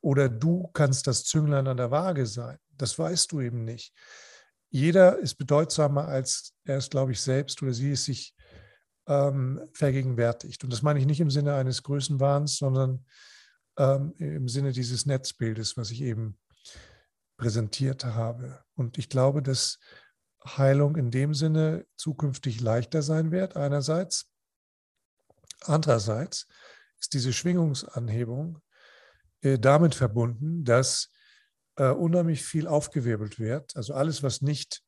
[SPEAKER 2] oder du kannst das Zünglein an der Waage sein. Das weißt du eben nicht jeder ist bedeutsamer als er es, glaube ich, selbst oder sie es sich ähm, vergegenwärtigt. Und das meine ich nicht im Sinne eines Größenwahns, sondern ähm, im Sinne dieses Netzbildes, was ich eben präsentiert habe. Und ich glaube, dass Heilung in dem Sinne zukünftig leichter sein wird, einerseits. Andererseits ist diese Schwingungsanhebung äh, damit verbunden, dass äh, unheimlich viel aufgewirbelt wird. Also alles, was nicht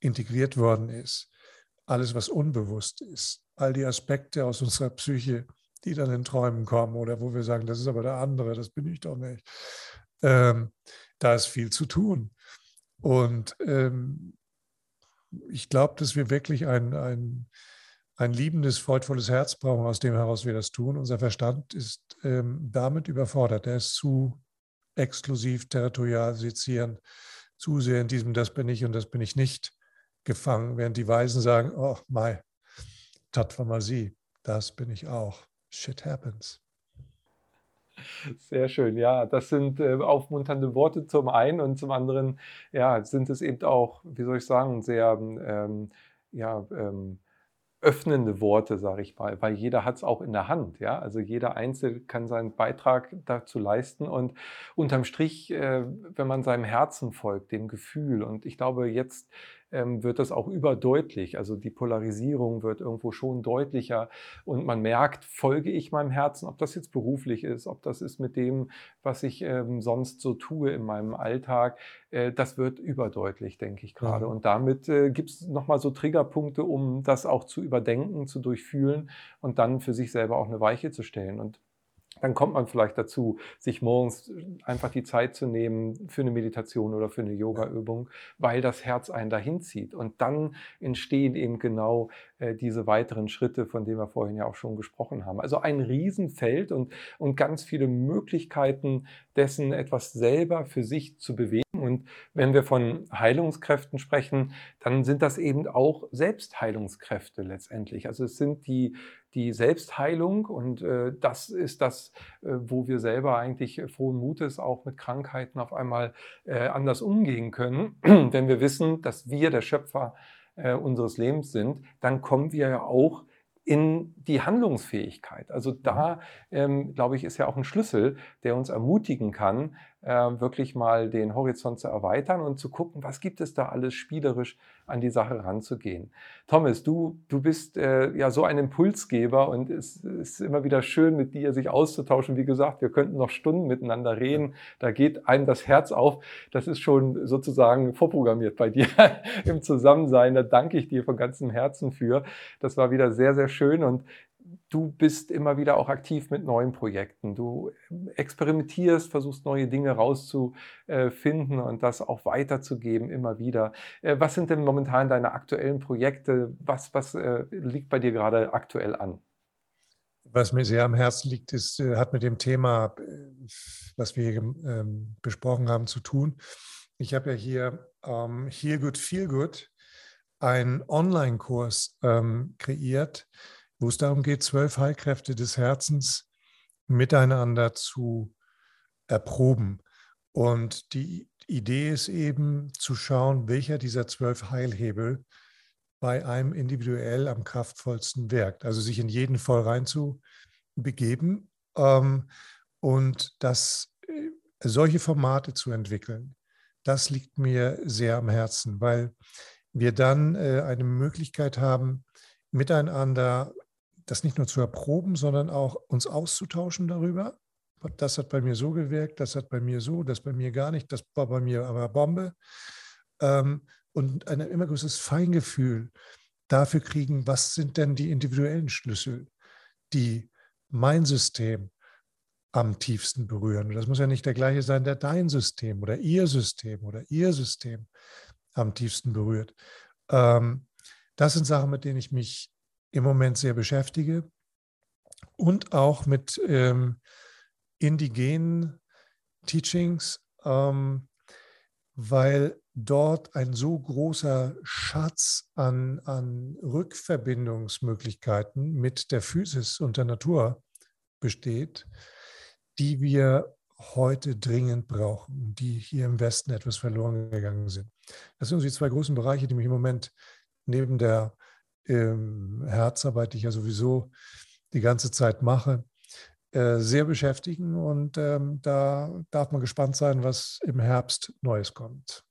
[SPEAKER 2] integriert worden ist, alles, was unbewusst ist, all die Aspekte aus unserer Psyche, die dann in Träumen kommen oder wo wir sagen, das ist aber der andere, das bin ich doch nicht. Ähm, da ist viel zu tun. Und ähm, ich glaube, dass wir wirklich ein, ein, ein liebendes, freudvolles Herz brauchen, aus dem heraus wir das tun. Unser Verstand ist ähm, damit überfordert. Er ist zu exklusiv territorial sezieren, zu sehr in diesem Das bin ich und das bin ich nicht gefangen, während die Weisen sagen, oh, mai, tat mal sie, das bin ich auch. Shit happens.
[SPEAKER 1] Sehr schön, ja, das sind äh, aufmunternde Worte zum einen und zum anderen, ja, sind es eben auch, wie soll ich sagen, sehr, ähm, ja, ähm, öffnende Worte, sage ich mal, weil jeder hat es auch in der Hand. Ja? Also jeder Einzelne kann seinen Beitrag dazu leisten und unterm Strich, äh, wenn man seinem Herzen folgt, dem Gefühl und ich glaube, jetzt wird das auch überdeutlich. Also die Polarisierung wird irgendwo schon deutlicher und man merkt, folge ich meinem Herzen, ob das jetzt beruflich ist, ob das ist mit dem, was ich ähm, sonst so tue in meinem Alltag. Äh, das wird überdeutlich, denke ich gerade. Mhm. Und damit äh, gibt es nochmal so Triggerpunkte, um das auch zu überdenken, zu durchfühlen und dann für sich selber auch eine Weiche zu stellen. Und dann kommt man vielleicht dazu, sich morgens einfach die Zeit zu nehmen für eine Meditation oder für eine Yoga-Übung, weil das Herz einen dahin zieht. Und dann entstehen eben genau äh, diese weiteren Schritte, von denen wir vorhin ja auch schon gesprochen haben. Also ein Riesenfeld und, und ganz viele Möglichkeiten dessen, etwas selber für sich zu bewegen. Und wenn wir von Heilungskräften sprechen, dann sind das eben auch Selbstheilungskräfte letztendlich. Also es sind die die Selbstheilung und äh, das ist das, äh, wo wir selber eigentlich frohen Mutes auch mit Krankheiten auf einmal äh, anders umgehen können. <clears throat> Wenn wir wissen, dass wir der Schöpfer äh, unseres Lebens sind, dann kommen wir ja auch in die Handlungsfähigkeit. Also da, ähm, glaube ich, ist ja auch ein Schlüssel, der uns ermutigen kann, äh, wirklich mal den Horizont zu erweitern und zu gucken, was gibt es da alles spielerisch an die Sache ranzugehen. Thomas, du, du bist äh, ja so ein Impulsgeber und es ist immer wieder schön, mit dir sich auszutauschen. Wie gesagt, wir könnten noch Stunden miteinander reden. Da geht einem das Herz auf. Das ist schon sozusagen vorprogrammiert bei dir <laughs> im Zusammensein. Da danke ich dir von ganzem Herzen für. Das war wieder sehr, sehr schön und du bist immer wieder auch aktiv mit neuen Projekten. Du experimentierst, versuchst neue Dinge rauszufinden und das auch weiterzugeben immer wieder. Äh, was sind denn momentan deine aktuellen Projekte? Was, was äh, liegt bei dir gerade aktuell an?
[SPEAKER 2] Was mir sehr am Herzen liegt, ist, äh, hat mit dem Thema, was wir hier ähm, besprochen haben, zu tun. Ich habe ja hier ähm, Heal Good, Feel Good, einen Online-Kurs ähm, kreiert, wo es darum geht, zwölf Heilkräfte des Herzens miteinander zu erproben. Und die Idee ist eben zu schauen, welcher dieser zwölf Heilhebel bei einem individuell am kraftvollsten wirkt. Also sich in jeden voll rein zu begeben ähm, und das, äh, solche Formate zu entwickeln. Das liegt mir sehr am Herzen, weil wir dann äh, eine Möglichkeit haben, miteinander das nicht nur zu erproben, sondern auch uns auszutauschen darüber. Das hat bei mir so gewirkt, das hat bei mir so, das bei mir gar nicht, das war bei mir aber Bombe. Ähm, und ein immer größeres Feingefühl dafür kriegen, was sind denn die individuellen Schlüssel, die mein System am tiefsten berühren. Und das muss ja nicht der gleiche sein, der dein System oder ihr System oder ihr System am tiefsten berührt. Ähm, das sind Sachen, mit denen ich mich im Moment sehr beschäftige und auch mit ähm, indigenen Teachings, ähm, weil dort ein so großer Schatz an, an Rückverbindungsmöglichkeiten mit der Physis und der Natur besteht, die wir heute dringend brauchen, die hier im Westen etwas verloren gegangen sind. Das sind die zwei großen Bereiche, die mich im Moment neben der ähm, Herzarbeit, die ich ja sowieso die ganze Zeit mache, äh, sehr beschäftigen. Und ähm, da darf man gespannt sein, was im Herbst Neues kommt.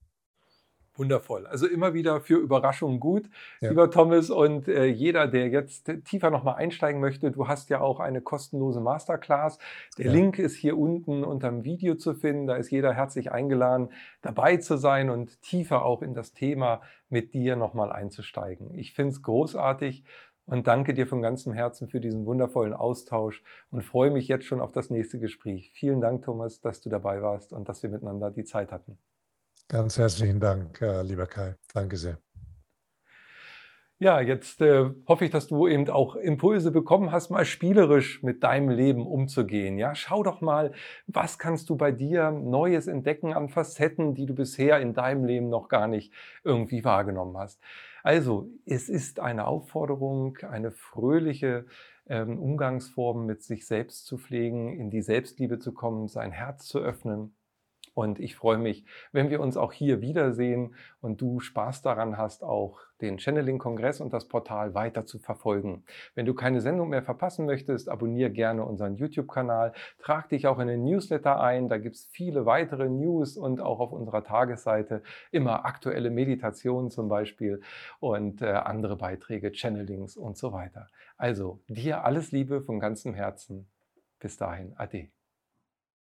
[SPEAKER 1] Wundervoll. Also immer wieder für Überraschungen gut, ja. lieber Thomas. Und äh, jeder, der jetzt tiefer nochmal einsteigen möchte, du hast ja auch eine kostenlose Masterclass. Der ja. Link ist hier unten unter dem Video zu finden. Da ist jeder herzlich eingeladen, dabei zu sein und tiefer auch in das Thema mit dir nochmal einzusteigen. Ich finde es großartig und danke dir von ganzem Herzen für diesen wundervollen Austausch und freue mich jetzt schon auf das nächste Gespräch. Vielen Dank, Thomas, dass du dabei warst und dass wir miteinander die Zeit hatten.
[SPEAKER 2] Ganz herzlichen Dank, äh, lieber Kai. Danke sehr.
[SPEAKER 1] Ja, jetzt äh, hoffe ich, dass du eben auch Impulse bekommen hast, mal spielerisch mit deinem Leben umzugehen. Ja, schau doch mal, was kannst du bei dir Neues entdecken an Facetten, die du bisher in deinem Leben noch gar nicht irgendwie wahrgenommen hast. Also, es ist eine Aufforderung, eine fröhliche ähm, Umgangsform mit sich selbst zu pflegen, in die Selbstliebe zu kommen, sein Herz zu öffnen und ich freue mich, wenn wir uns auch hier wiedersehen und du Spaß daran hast, auch den Channeling-Kongress und das Portal weiter zu verfolgen. Wenn du keine Sendung mehr verpassen möchtest, abonniere gerne unseren YouTube-Kanal, trag dich auch in den Newsletter ein, da gibt es viele weitere News und auch auf unserer Tagesseite immer aktuelle Meditationen zum Beispiel und äh, andere Beiträge, Channelings und so weiter. Also dir alles Liebe von ganzem Herzen. Bis dahin, Ade.